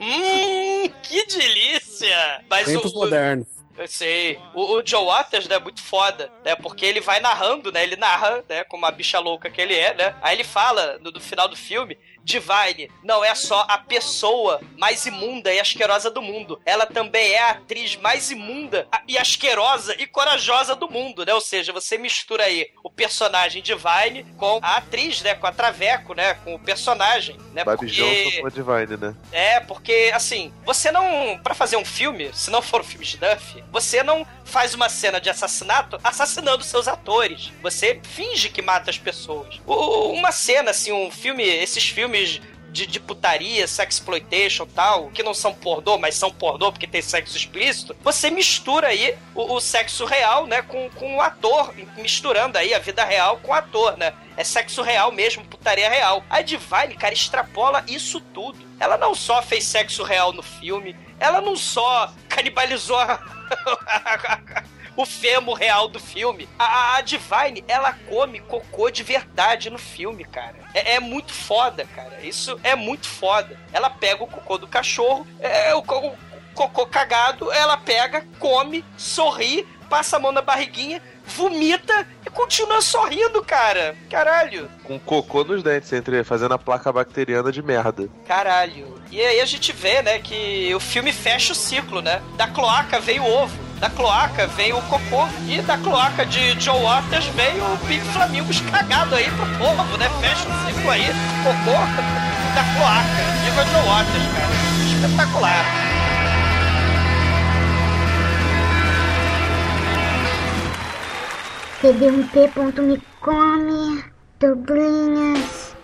hum, que delícia! Mas Tempos o, o, modernos. Eu sei. O, o Joe Waters, né, é muito foda, né? Porque ele vai narrando, né? Ele narra, né? Como a bicha louca que ele é, né? Aí ele fala, no, no final do filme, Divine não é só a pessoa mais imunda e asquerosa do mundo. Ela também é a atriz mais imunda e asquerosa e corajosa do mundo, né? Ou seja, você mistura aí o personagem Divine com a atriz, né? Com a Traveco, né? Com o personagem, né? Babi Johnson com a Divine, né? É, porque, assim, você não. Pra fazer um filme, se não for um filme de Duff, você não faz uma cena de assassinato assassinando seus atores. Você finge que mata as pessoas. O- Uma cena, assim, um filme, esses filmes. De, de putaria, sexploitation tal, que não são pornô, mas são pornô porque tem sexo explícito, você mistura aí o, o sexo real, né, com, com o ator, misturando aí a vida real com o ator, né? É sexo real mesmo, putaria real. A Divine, cara, extrapola isso tudo. Ela não só fez sexo real no filme, ela não só canibalizou a- o fêmur real do filme. A, a Divine, ela come cocô de verdade no filme, cara. É, é muito foda, cara. Isso é muito foda. Ela pega o cocô do cachorro, é, o, co- o cocô cagado, ela pega, come, sorri, passa a mão na barriguinha, vomita e continua sorrindo, cara. Caralho. Com cocô nos dentes, entre fazendo a placa bacteriana de merda. Caralho. E aí a gente vê, né, que o filme fecha o ciclo, né? Da cloaca veio o ovo, da cloaca veio o cocô e da cloaca de Joe Waters veio o Pink Flamingos cagado aí pro povo, né? Fecha o ciclo aí, cocô da cloaca. Viva Joe Waters, cara. Espetacular. CD1P.me come, Douglinhas.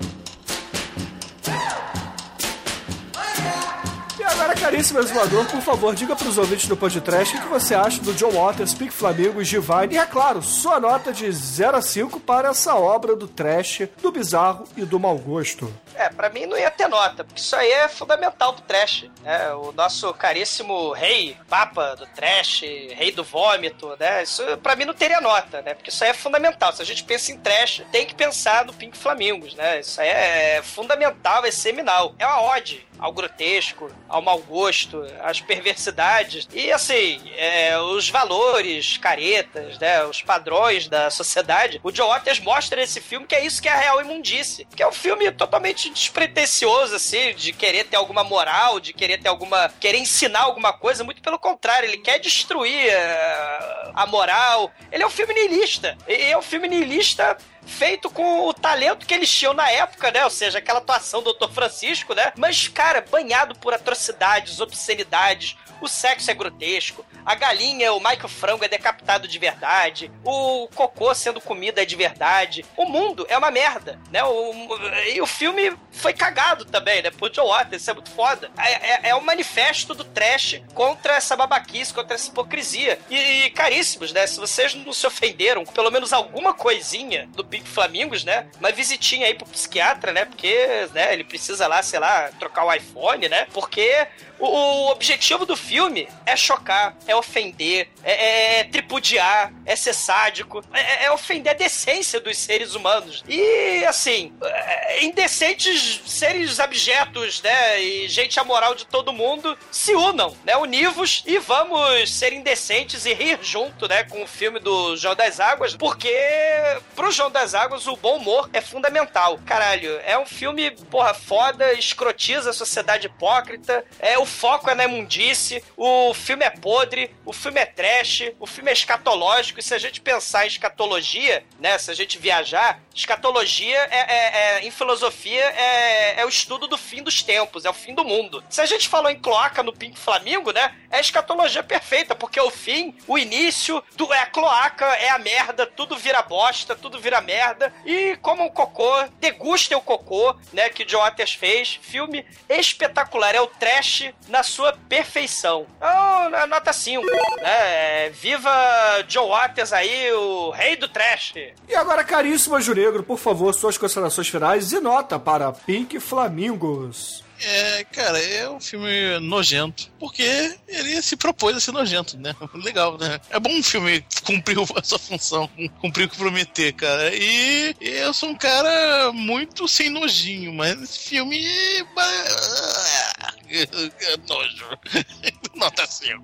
Caríssimo exumador, por favor, diga pros ouvintes do podcast o que você acha do John Waters, Pink Flamingos, Divine e, é claro, sua nota de 0 a 5 para essa obra do trash, do bizarro e do mau gosto. É, pra mim não ia ter nota, porque isso aí é fundamental pro trash. Né? O nosso caríssimo rei, papa do trash, rei do vômito, né? Isso pra mim não teria nota, né? Porque isso aí é fundamental. Se a gente pensa em trash, tem que pensar no Pink Flamingos, né? Isso aí é fundamental, é seminal. É uma ode ao grotesco, ao mau gosto, às perversidades e, assim, é, os valores caretas, né? Os padrões da sociedade. O Joe Waters mostra nesse filme que é isso que é a real imundice. Que é um filme totalmente despretensioso, assim, de querer ter alguma moral, de querer ter alguma. querer ensinar alguma coisa. Muito pelo contrário, ele quer destruir eh, a moral. Ele é um filme niilista. E é um filme niilista feito com o talento que eles tinham na época, né? Ou seja, aquela atuação do Dr. Francisco, né? Mas, cara, banhado por atrocidades, obscenidades. O sexo é grotesco. A galinha, o Michael Frango é decapitado de verdade. O cocô sendo comida é de verdade. O mundo é uma merda, né? O, e o filme foi cagado também, né? Por Joe Waters, isso é muito foda. É, é, é o manifesto do trash contra essa babaquice, contra essa hipocrisia. E, e, caríssimos, né? Se vocês não se ofenderam pelo menos alguma coisinha do Pink Flamingos, né? Uma visitinha aí pro psiquiatra, né? Porque, né, ele precisa lá, sei lá, trocar o iPhone, né? Porque o, o objetivo do filme é chocar, é ofender, é, é tripudiar, é ser sádico, é, é ofender a decência dos seres humanos. E, assim, é, indecentes seres abjetos, né? E gente amoral de todo mundo se unam, né? Univos e vamos ser indecentes e rir junto, né? Com o filme do João das Águas, porque pro João das Águas o bom humor é fundamental. Caralho, é um filme, porra, foda, escrotiza a sociedade hipócrita, é o foco é na imundice, o filme é podre, o filme é trash, o filme é escatológico, e se a gente pensar em escatologia, né, se a gente viajar, escatologia é, é- é- em filosofia é, é o estudo do fim dos tempos, é o fim do mundo. Se a gente falou em cloaca no Pink Flamingo, né, é a escatologia perfeita, porque o fim, o início, do, é a cloaca, é a merda, tudo vira bosta, tudo vira merda, e como um cocô, degustem o cocô, né, que o John Waters fez, filme espetacular, é o trash na sua perfeição. Então, nota 5, né, viva John Waters aí, o rei do trash. E agora, caríssimo Anjo Negro, por favor, suas considerações finais e nota para Pink Flamingos. É, cara, é um filme nojento, porque ele se propôs a ser nojento, né? Legal, né? É bom um filme cumprir a sua função, cumprir o que prometer, cara. E eu sou um cara muito sem nojinho, mas esse filme nojo. Nota 5.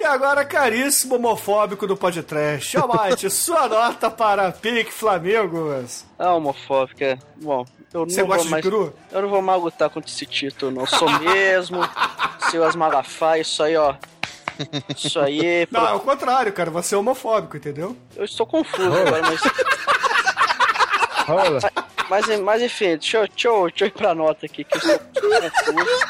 E agora, caríssimo homofóbico do podcast, Almighty, sua nota para Pique Flamingos. Ah, homofóbica. Bom, eu Você não gosta vou de mais. peru? Eu não vou mais lutar contra esse título, não. Sou mesmo. Seus Malafaia, isso aí, ó. Isso aí. Não, pro- é o contrário, cara. Você é homofóbico, entendeu? Eu estou confuso agora, mas. Rola. Mas, mas enfim, deixa eu, deixa, eu, deixa eu ir pra nota aqui, que eu estou confuso.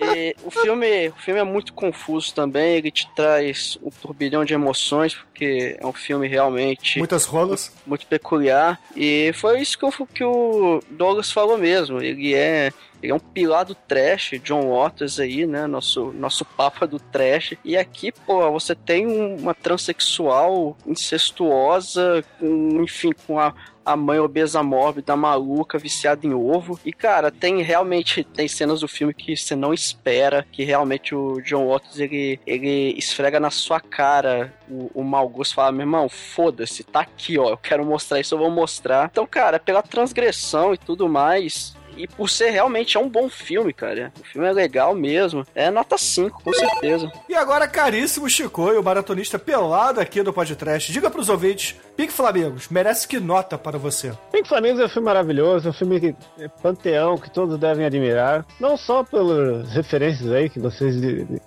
E o, filme, o filme é muito confuso também, ele te traz um turbilhão de emoções, porque é um filme realmente Muitas rolas. muito peculiar. E foi isso que, o- que o Douglas falou mesmo. Ele é. Ele é um pilar do trash, John Waters aí, né? Nosso, nosso papa do trash. E aqui, pô, você tem um- uma transexual incestuosa, com, enfim, com a, a mãe obesa mórbida, maluca, viciada em ovo. E, cara, tem realmente tem cenas do filme que você não espera, que realmente o John Waters, ele, ele esfrega na sua cara o, o mau gosto, fala, meu irmão, foda-se, tá aqui, ó, eu quero mostrar isso, eu vou mostrar. Então, cara, pela transgressão e tudo mais... E por ser realmente é um bom filme, cara. O filme é legal mesmo. É nota 5, com certeza. E agora, caríssimo Chico, o maratonista pelado aqui do podcast. Diga pros ouvintes, Pique Flamingos, merece que nota para você? Pink Flamingos é um filme maravilhoso, é um filme que é panteão que todos devem admirar. Não só pelas referências aí que vocês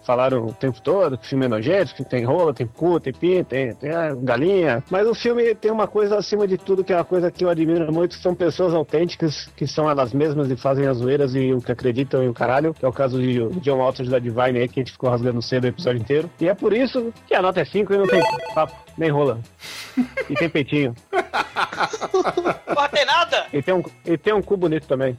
falaram o tempo todo, que o filme é nojento, que tem rola, tem cu, tem pinto, tem, tem ah, galinha. Mas o filme tem uma coisa acima de tudo, que é uma coisa que eu admiro muito, que são pessoas autênticas, que são elas mesmas e fazem as zoeiras e o que acreditam e o caralho, que é o caso de John Walters da Divine aí, que a gente ficou rasgando cedo o episódio inteiro. E é por isso que a nota é 5 e não tem papo, nem rola. E tem peitinho. Porra, tem nada? E tem um, e tem um cu bonito também.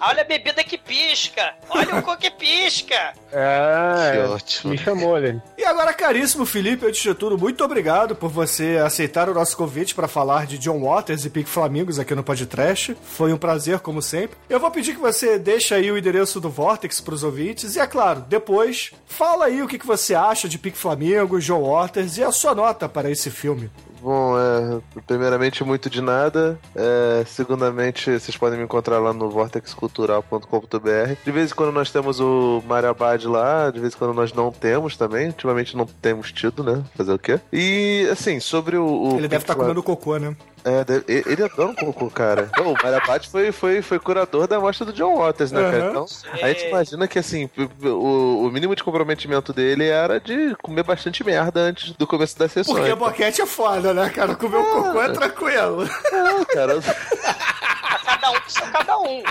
Olha a bebida que pisca. Olha o cu que pisca. É, Que é, ótimo. me chamou ele. E agora, caríssimo Felipe, antes de tudo, muito obrigado por você aceitar o nosso convite para falar de John Waters e Pique Flamingos aqui no podcast. Foi um prazer, como sempre. Eu vou pedir que você deixe aí o endereço do Vortex pros ouvintes. E é claro, depois, fala aí o que que você acha de Pique Flamingos, John Waters e a sua nota para esse filme. Bom, é, primeiramente, muito de nada. É, segundamente, vocês podem me encontrar lá no vortexcultural.com.br. De vez em quando nós temos o Mario Abad lá, de vez em quando nós não temos também. Ultimamente não temos tido, né? Fazer o quê? E, assim, sobre o. o Ele deve estar Pink comendo cocô, né? É, ele adora um cocô, cara. O Mario Abad foi, foi, foi curador da amostra do John Waters, né, cara? Aham. Então, a gente imagina que, assim, o, o mínimo de comprometimento dele era de comer bastante merda antes do começo da sessão. Porque boquete é foda, né, cara? Comer o cocô é tranquilo. Não, cara. Cada um com cada um.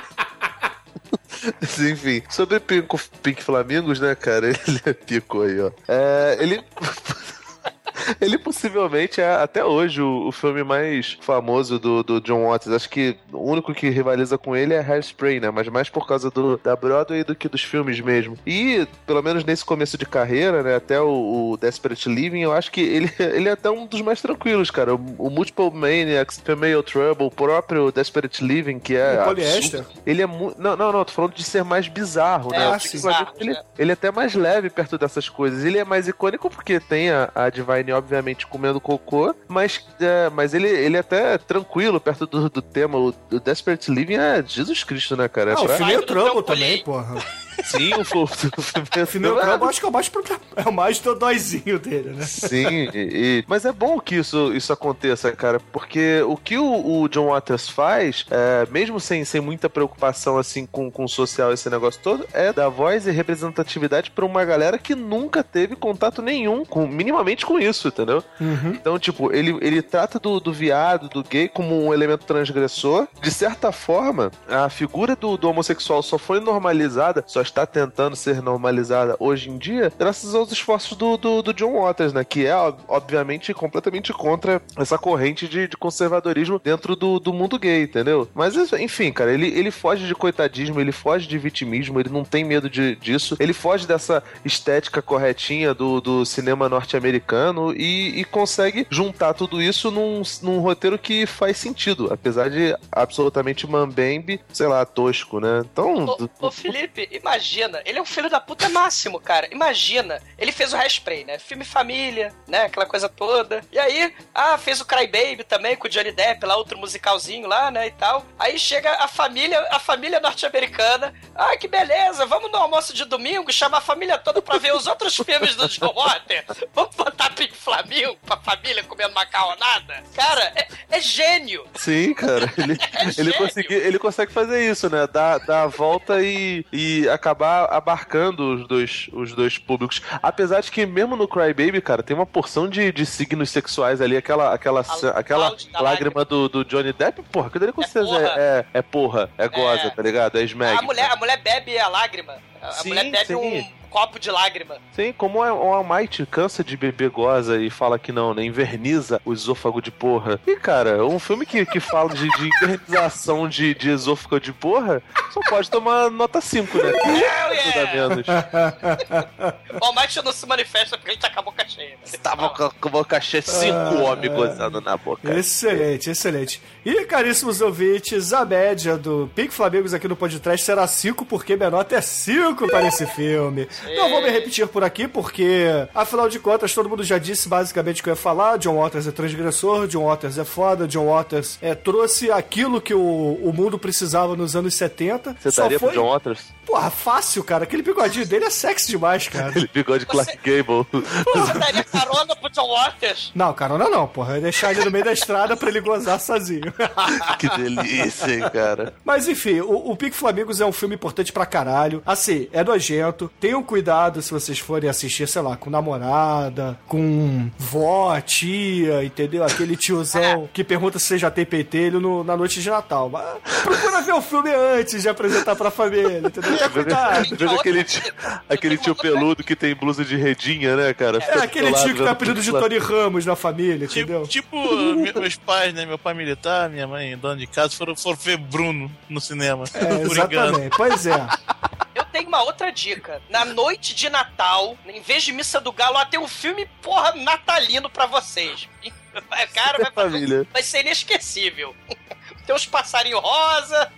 Enfim, sobre Pico, Pink Flamingos, né, cara? Ele é pico aí, ó. É, ele. Ele possivelmente é até hoje o, o filme mais famoso do, do John Waters. Acho que o único que rivaliza com ele é Hairspray, né? Mas mais por causa do, da Broadway do que dos filmes mesmo. E, pelo menos nesse começo de carreira, né? Até o, o Desperate Living, eu acho que ele, ele é até um dos mais tranquilos, cara. O, o Multiple Maniacs, Female Trouble, o próprio Desperate Living, que é. O poliéster. Ele é muito. Não, não, não, tô falando de ser mais bizarro, É, né? ah, O sim. Pink Flamingos, Bizarro, ele, né? ele é até mais leve perto dessas coisas. Ele é mais icônico porque tem a, a Divine, obviamente, comendo cocô, mas, é, mas ele, ele é até tranquilo perto do, do tema. O, o Desperate Living é Jesus Cristo, né, cara? É Ah, o pra- Female do Trouble trampolim. também, porra. Sim, o, o, o, O Female Trouble acho que é o mais, é o mais dodóizinho dele, né? Sim, e- e- mas é bom que isso, isso aconteça, cara, porque o que o, o John Waters faz, é, mesmo sem, sem muita preocupação assim com, com o social, esse negócio todo, é dar voz e representatividade pra uma galera que nunca teve contato nenhum, com, minimamente com isso, entendeu? Então, tipo, ele, ele trata do, do viado, do gay, como um elemento transgressor. De certa forma, a figura do, do homossexual só foi normalizada, só está tentando ser normalizada hoje em dia, graças aos esforços do, do, do John Waters, né? Que é, ob- obviamente, completamente contra essa corrente de, de conservadorismo dentro do, do mundo gay, entendeu? Mas, enfim, cara, ele, ele foge de coitadismo, ele foge de vitimismo, ele não tem medo de, disso, ele foge dessa estética corretinha do, do cinema norte-americano e, e consegue juntar tudo isso num, num roteiro que faz sentido, apesar de absolutamente mambembe, sei lá, tosco, né? Então, Ô, ô, Felipe, imagina imagina, ele é um filho da puta máximo, cara. Imagina, ele fez o Hairspray, né? Filme família, né? Aquela coisa toda. E aí, ah, fez o Cry Baby também com o Johnny Depp, lá outro musicalzinho lá, né, e tal. Aí chega a família, a família norte-americana. Ah, que beleza, vamos no almoço de domingo chamar a família toda pra ver os outros filmes do John Water. Vamos botar Pink Flamingo pra família comendo macarronada? Cara, é, é gênio. Sim, cara. Ele, ele, consegui- ele consegue fazer isso, né? Dar, dar a volta e, e acabar abarcando os dois, os dois públicos. Apesar de que, mesmo no Cry Baby, cara, tem uma porção de, de signos sexuais ali. Aquela, aquela, aquela da lágrima do, do Johnny Depp, porra, quando ele com certeza porra. é, é, é porra, é goza, tá ligado? É smeg. A mulher, a mulher bebe a lágrima. A a Sim, mulher bebe sim. um copo de lágrima. Sim, como é- o Almighty cansa de beber goza e fala que não, né? Inverniza o esôfago de porra. E, cara, um filme que, que fala de, de invernização de, de esôfago de porra só pode tomar nota 5, né? A menos. O Almighty não se manifesta porque ele tá com a boca cheia. né? Tava com a com a boca cheia, cinco Ah, homens gozando na boca. Excelente, excelente. E, caríssimos ouvintes, a média do Pink Flamingos aqui no podcast será 5, porque minha nota é 5 para esse filme. Não vou me repetir por aqui, porque, afinal de contas, todo mundo já disse basicamente o que eu ia falar. John Waters é transgressor, John Waters é foda, John Waters é, trouxe aquilo que o, o mundo precisava nos anos 70. Você Só daria foi... pro John Waters? Porra, fácil, cara. Aquele bigodinho dele é sexy demais, cara. Aquele bigode Clark Gable. Você daria carona pro John Waters? Não, carona não, porra. Eu ia deixar ele no meio da estrada pra ele gozar sozinho. que delícia, hein, cara. Mas enfim, o, o Pique Flamingos é um filme importante pra caralho. Assim, é nojento. Tenham cuidado se vocês forem assistir, sei lá, com namorada, com vó, tia, entendeu? Aquele tiozão que pergunta se você já tem pentelho no- na noite de Natal. Mas procura ver o filme antes de apresentar pra família, entendeu? Veja aquele tio, aquele tio peludo que tem blusa de redinha, né, cara? É aquele tio que tá apelido de Tony Ramos na família, entendeu? Tipo, me- meus pais, né? Meu pai militar, minha mãe dona de casa, foram, foram ver Bruno no cinema. É, por engano. exatamente. Pois é. Eu tenho uma outra dica. Na noite de Natal, em vez de Missa do Galo, lá tem um filme, porra, natalino pra vocês. Cara, vai, fazer- Família. vai ser inesquecível. Tem uns passarinhos rosa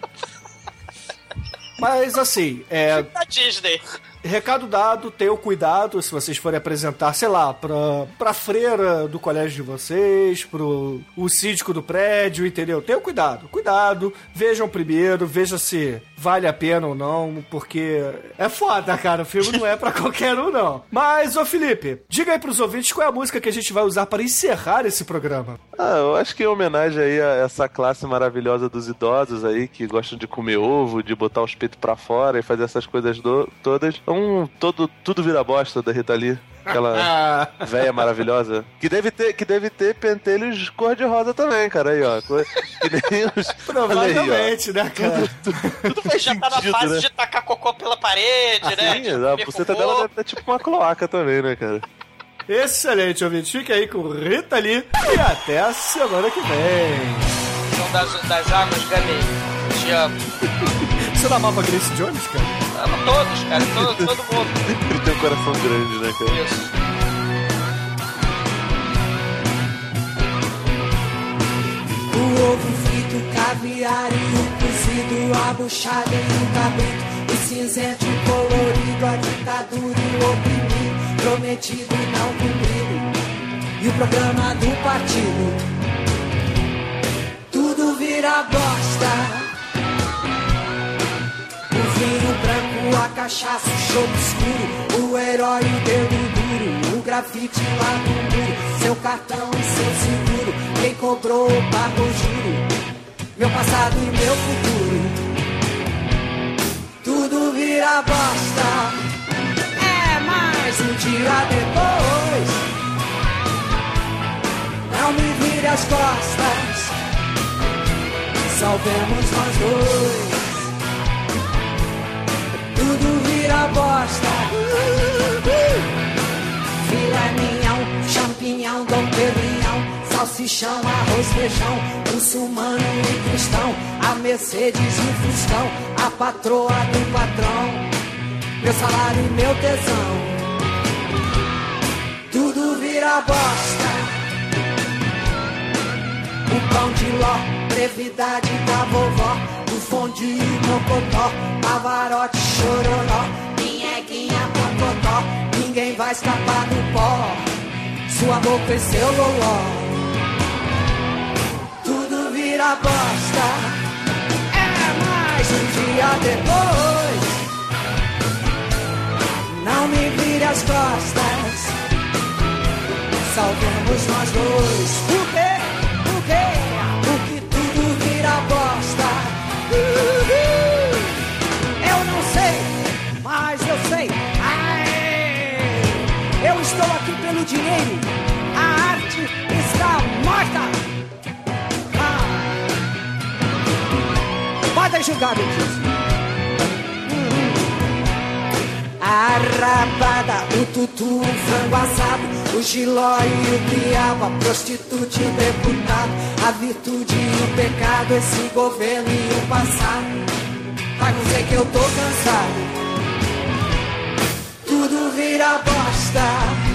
Mas assim, é. da Disney. Recado dado, tenham cuidado se vocês forem apresentar, sei lá, pra, pra freira do colégio de vocês, pro o síndico do prédio, entendeu? Tenham cuidado, cuidado, vejam primeiro, veja se vale a pena ou não, porque é foda, cara, o filme não é pra qualquer um, não. Mas, ô Felipe, diga aí pros ouvintes qual é a música que a gente vai usar para encerrar esse programa. Ah, eu acho que em homenagem aí a essa classe maravilhosa dos idosos aí que gostam de comer ovo, de botar os peitos pra fora e fazer essas coisas do- todas. Um todo tudo vira bosta da Rita Lee. Aquela véia maravilhosa. Que deve ter, que deve ter pentelhos cor-de-rosa também, cara. Aí, ó. Que nem os. Provavelmente, né, cara? Tudo faz Já tá na sentido, fase né? de tacar cocô pela parede, né? Sim, Tipo, a comer buceta dela deve ter tipo uma cloaca também, né, cara? Excelente, ouvintes. Fique aí com Rita Lee e até a semana que vem. São das, das águas, ganhei. Te amo. Você não amava Grace Jones, cara? Amo todos, cara. Todo, todo mundo. Coração grande, né, cara? Isso. O ovo frito, caviar e o cozido, a buchada e o cabrito, o cinzento e o colorido, a ditadura e o oprimido, prometido e não cumprido, e o programa do partido. Tudo vira bosta. Vinho branco, a cachaça, o chope escuro, o herói, o dedo duro, o grafite lá no muro, seu cartão e seu seguro, quem cobrou pagou juro, meu passado e meu futuro. Tudo vira bosta, é mais um dia depois. Não me vire as costas, salvemos nós dois tudo vira bosta. Filé mignon, champignon, dom perignon, salsichão, arroz, feijão, muçulmano e cristão, a Mercedes e o Fuscão, a patroa do patrão, meu salário e meu tesão. Tudo vira bosta. O pão de ló, brevidade da vovó, o fondue, mocotó, pavarote, chororó, minhequinha, mocotó, ninguém vai escapar do pó. Sua boca e seu loló, tudo vira bosta. É mais um dia depois. Não me vire as costas. Salvemos nós dois. O quê? O quê? Pelo dinheiro. A arte está morta. Ah. Podem julgar, Betis. A rabada, o tutu, o frango assado, o giló e o piaba, a prostituta e o deputado, a virtude e o pecado, esse governo e o passado. Vai dizer que eu tô cansado. Tudo vira bosta.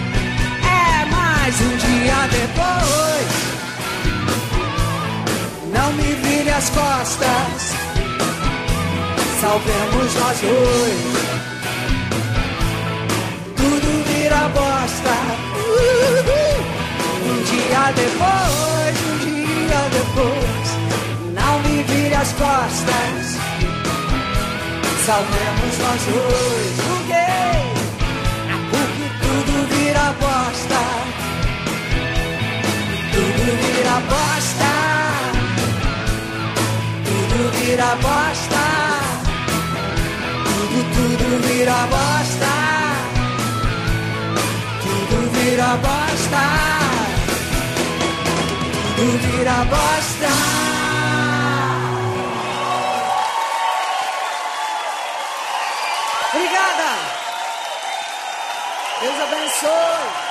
Mais um dia depois. Não me vire as costas. Salvemos nós dois tudo vira bosta. Um dia depois, um dia depois, não me vire as costas. Salvemos nós dois, o quê? Porque tudo vira bosta. Tudo vira bosta. Tudo vira bosta. Tudo, tudo vira bosta tudo vira bosta. Tudo vira bosta. Obrigada. Deus abençoe.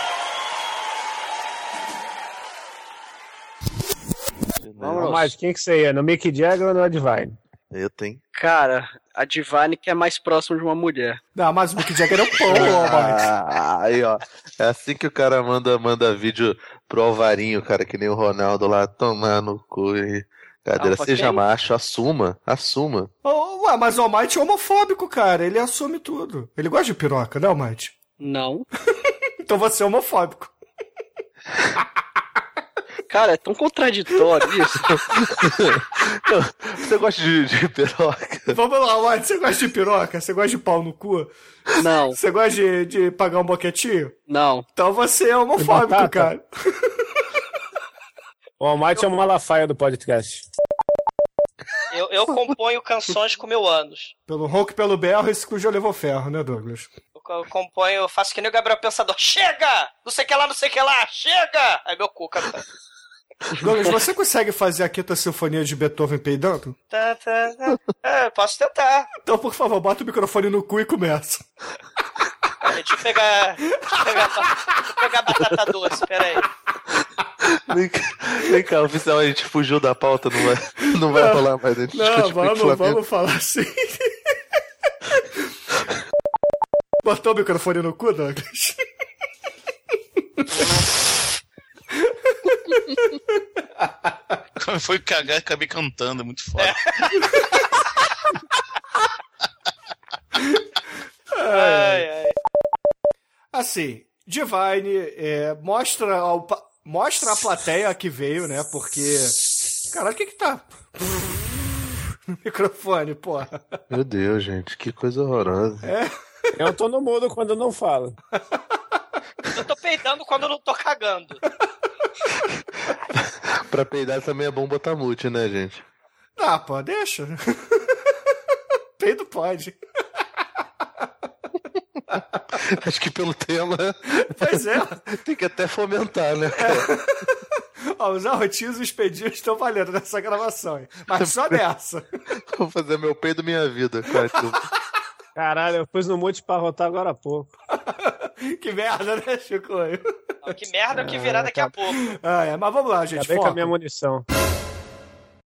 Mas quem que você ia? No Mick Jagger ou no Advine? Eu tenho. Cara, a Divine que é mais próximo de uma mulher. Não, mas o Mick Jagger é um pão, ó, Mike. Ah, aí, ó. É assim que o cara manda, manda vídeo pro Alvarinho, cara, que nem o Ronaldo lá, tomar no cu e... Cadeira, seja quem? macho, assuma, assuma. Oh, ué, mas o Almighty é homofóbico, cara. Ele assume tudo. Ele gosta de piroca, né, Almighty? Não. então você é homofóbico. Cara, é tão contraditório isso. Você gosta de, de piroca? Vamos lá, Almighty. Você gosta de piroca? Você gosta de pau no cu? Não. Você gosta de, de pagar um boquetinho? Não. Então você é homofóbico, cara. O Almighty é uma malafaia do podcast. Eu, eu componho canções com meu ânus. Pelo ronco e pelo berro, esse cu já levou ferro, né, Douglas? Eu co- eu componho, eu faço que nem o Gabriel Pensador. Chega! Não sei o que lá, não sei o que lá, chega! Aí meu cu, cara. Douglas, você consegue fazer a quinta sinfonia de Beethoven peidando? Tá, tá, tá. É, posso tentar. Então, por favor, bota o microfone no cu e começa. Deixa eu pegar. Deixa eu pegar, deixa eu pegar batata doce, peraí. Vem cá, vem cá, oficial, a gente fugiu da pauta, não vai, não vai rolar mais. A gente Não, vamos, vamos falar assim. Botou o microfone no cu, Douglas? Quando foi cagar, acabei cantando, é muito foda. Ai, ai. Assim, Divine é, mostra, ao, mostra a plateia que veio, né? Porque. Caralho, o que que tá? No microfone, porra. Meu Deus, gente, que coisa horrorosa. É. Eu tô no mudo quando não falo. Eu tô peidando quando eu não tô cagando. Pra peidar também é bom botar mute, né, gente? Ah, pô, deixa. Peido pode. Acho que pelo tema. Pois é. Tem que até fomentar, né, cara? Ó, os arrotinhos e os pedinhos estão valendo nessa gravação, hein? Mas só nessa. Vou fazer meu peido minha vida, cara. Caralho, eu pus no mute pra rotar agora há pouco. que merda, né, Chico? Que merda que virá daqui a pouco. Ah, é, mas vamos lá, gente. Acabei com foco. a minha munição.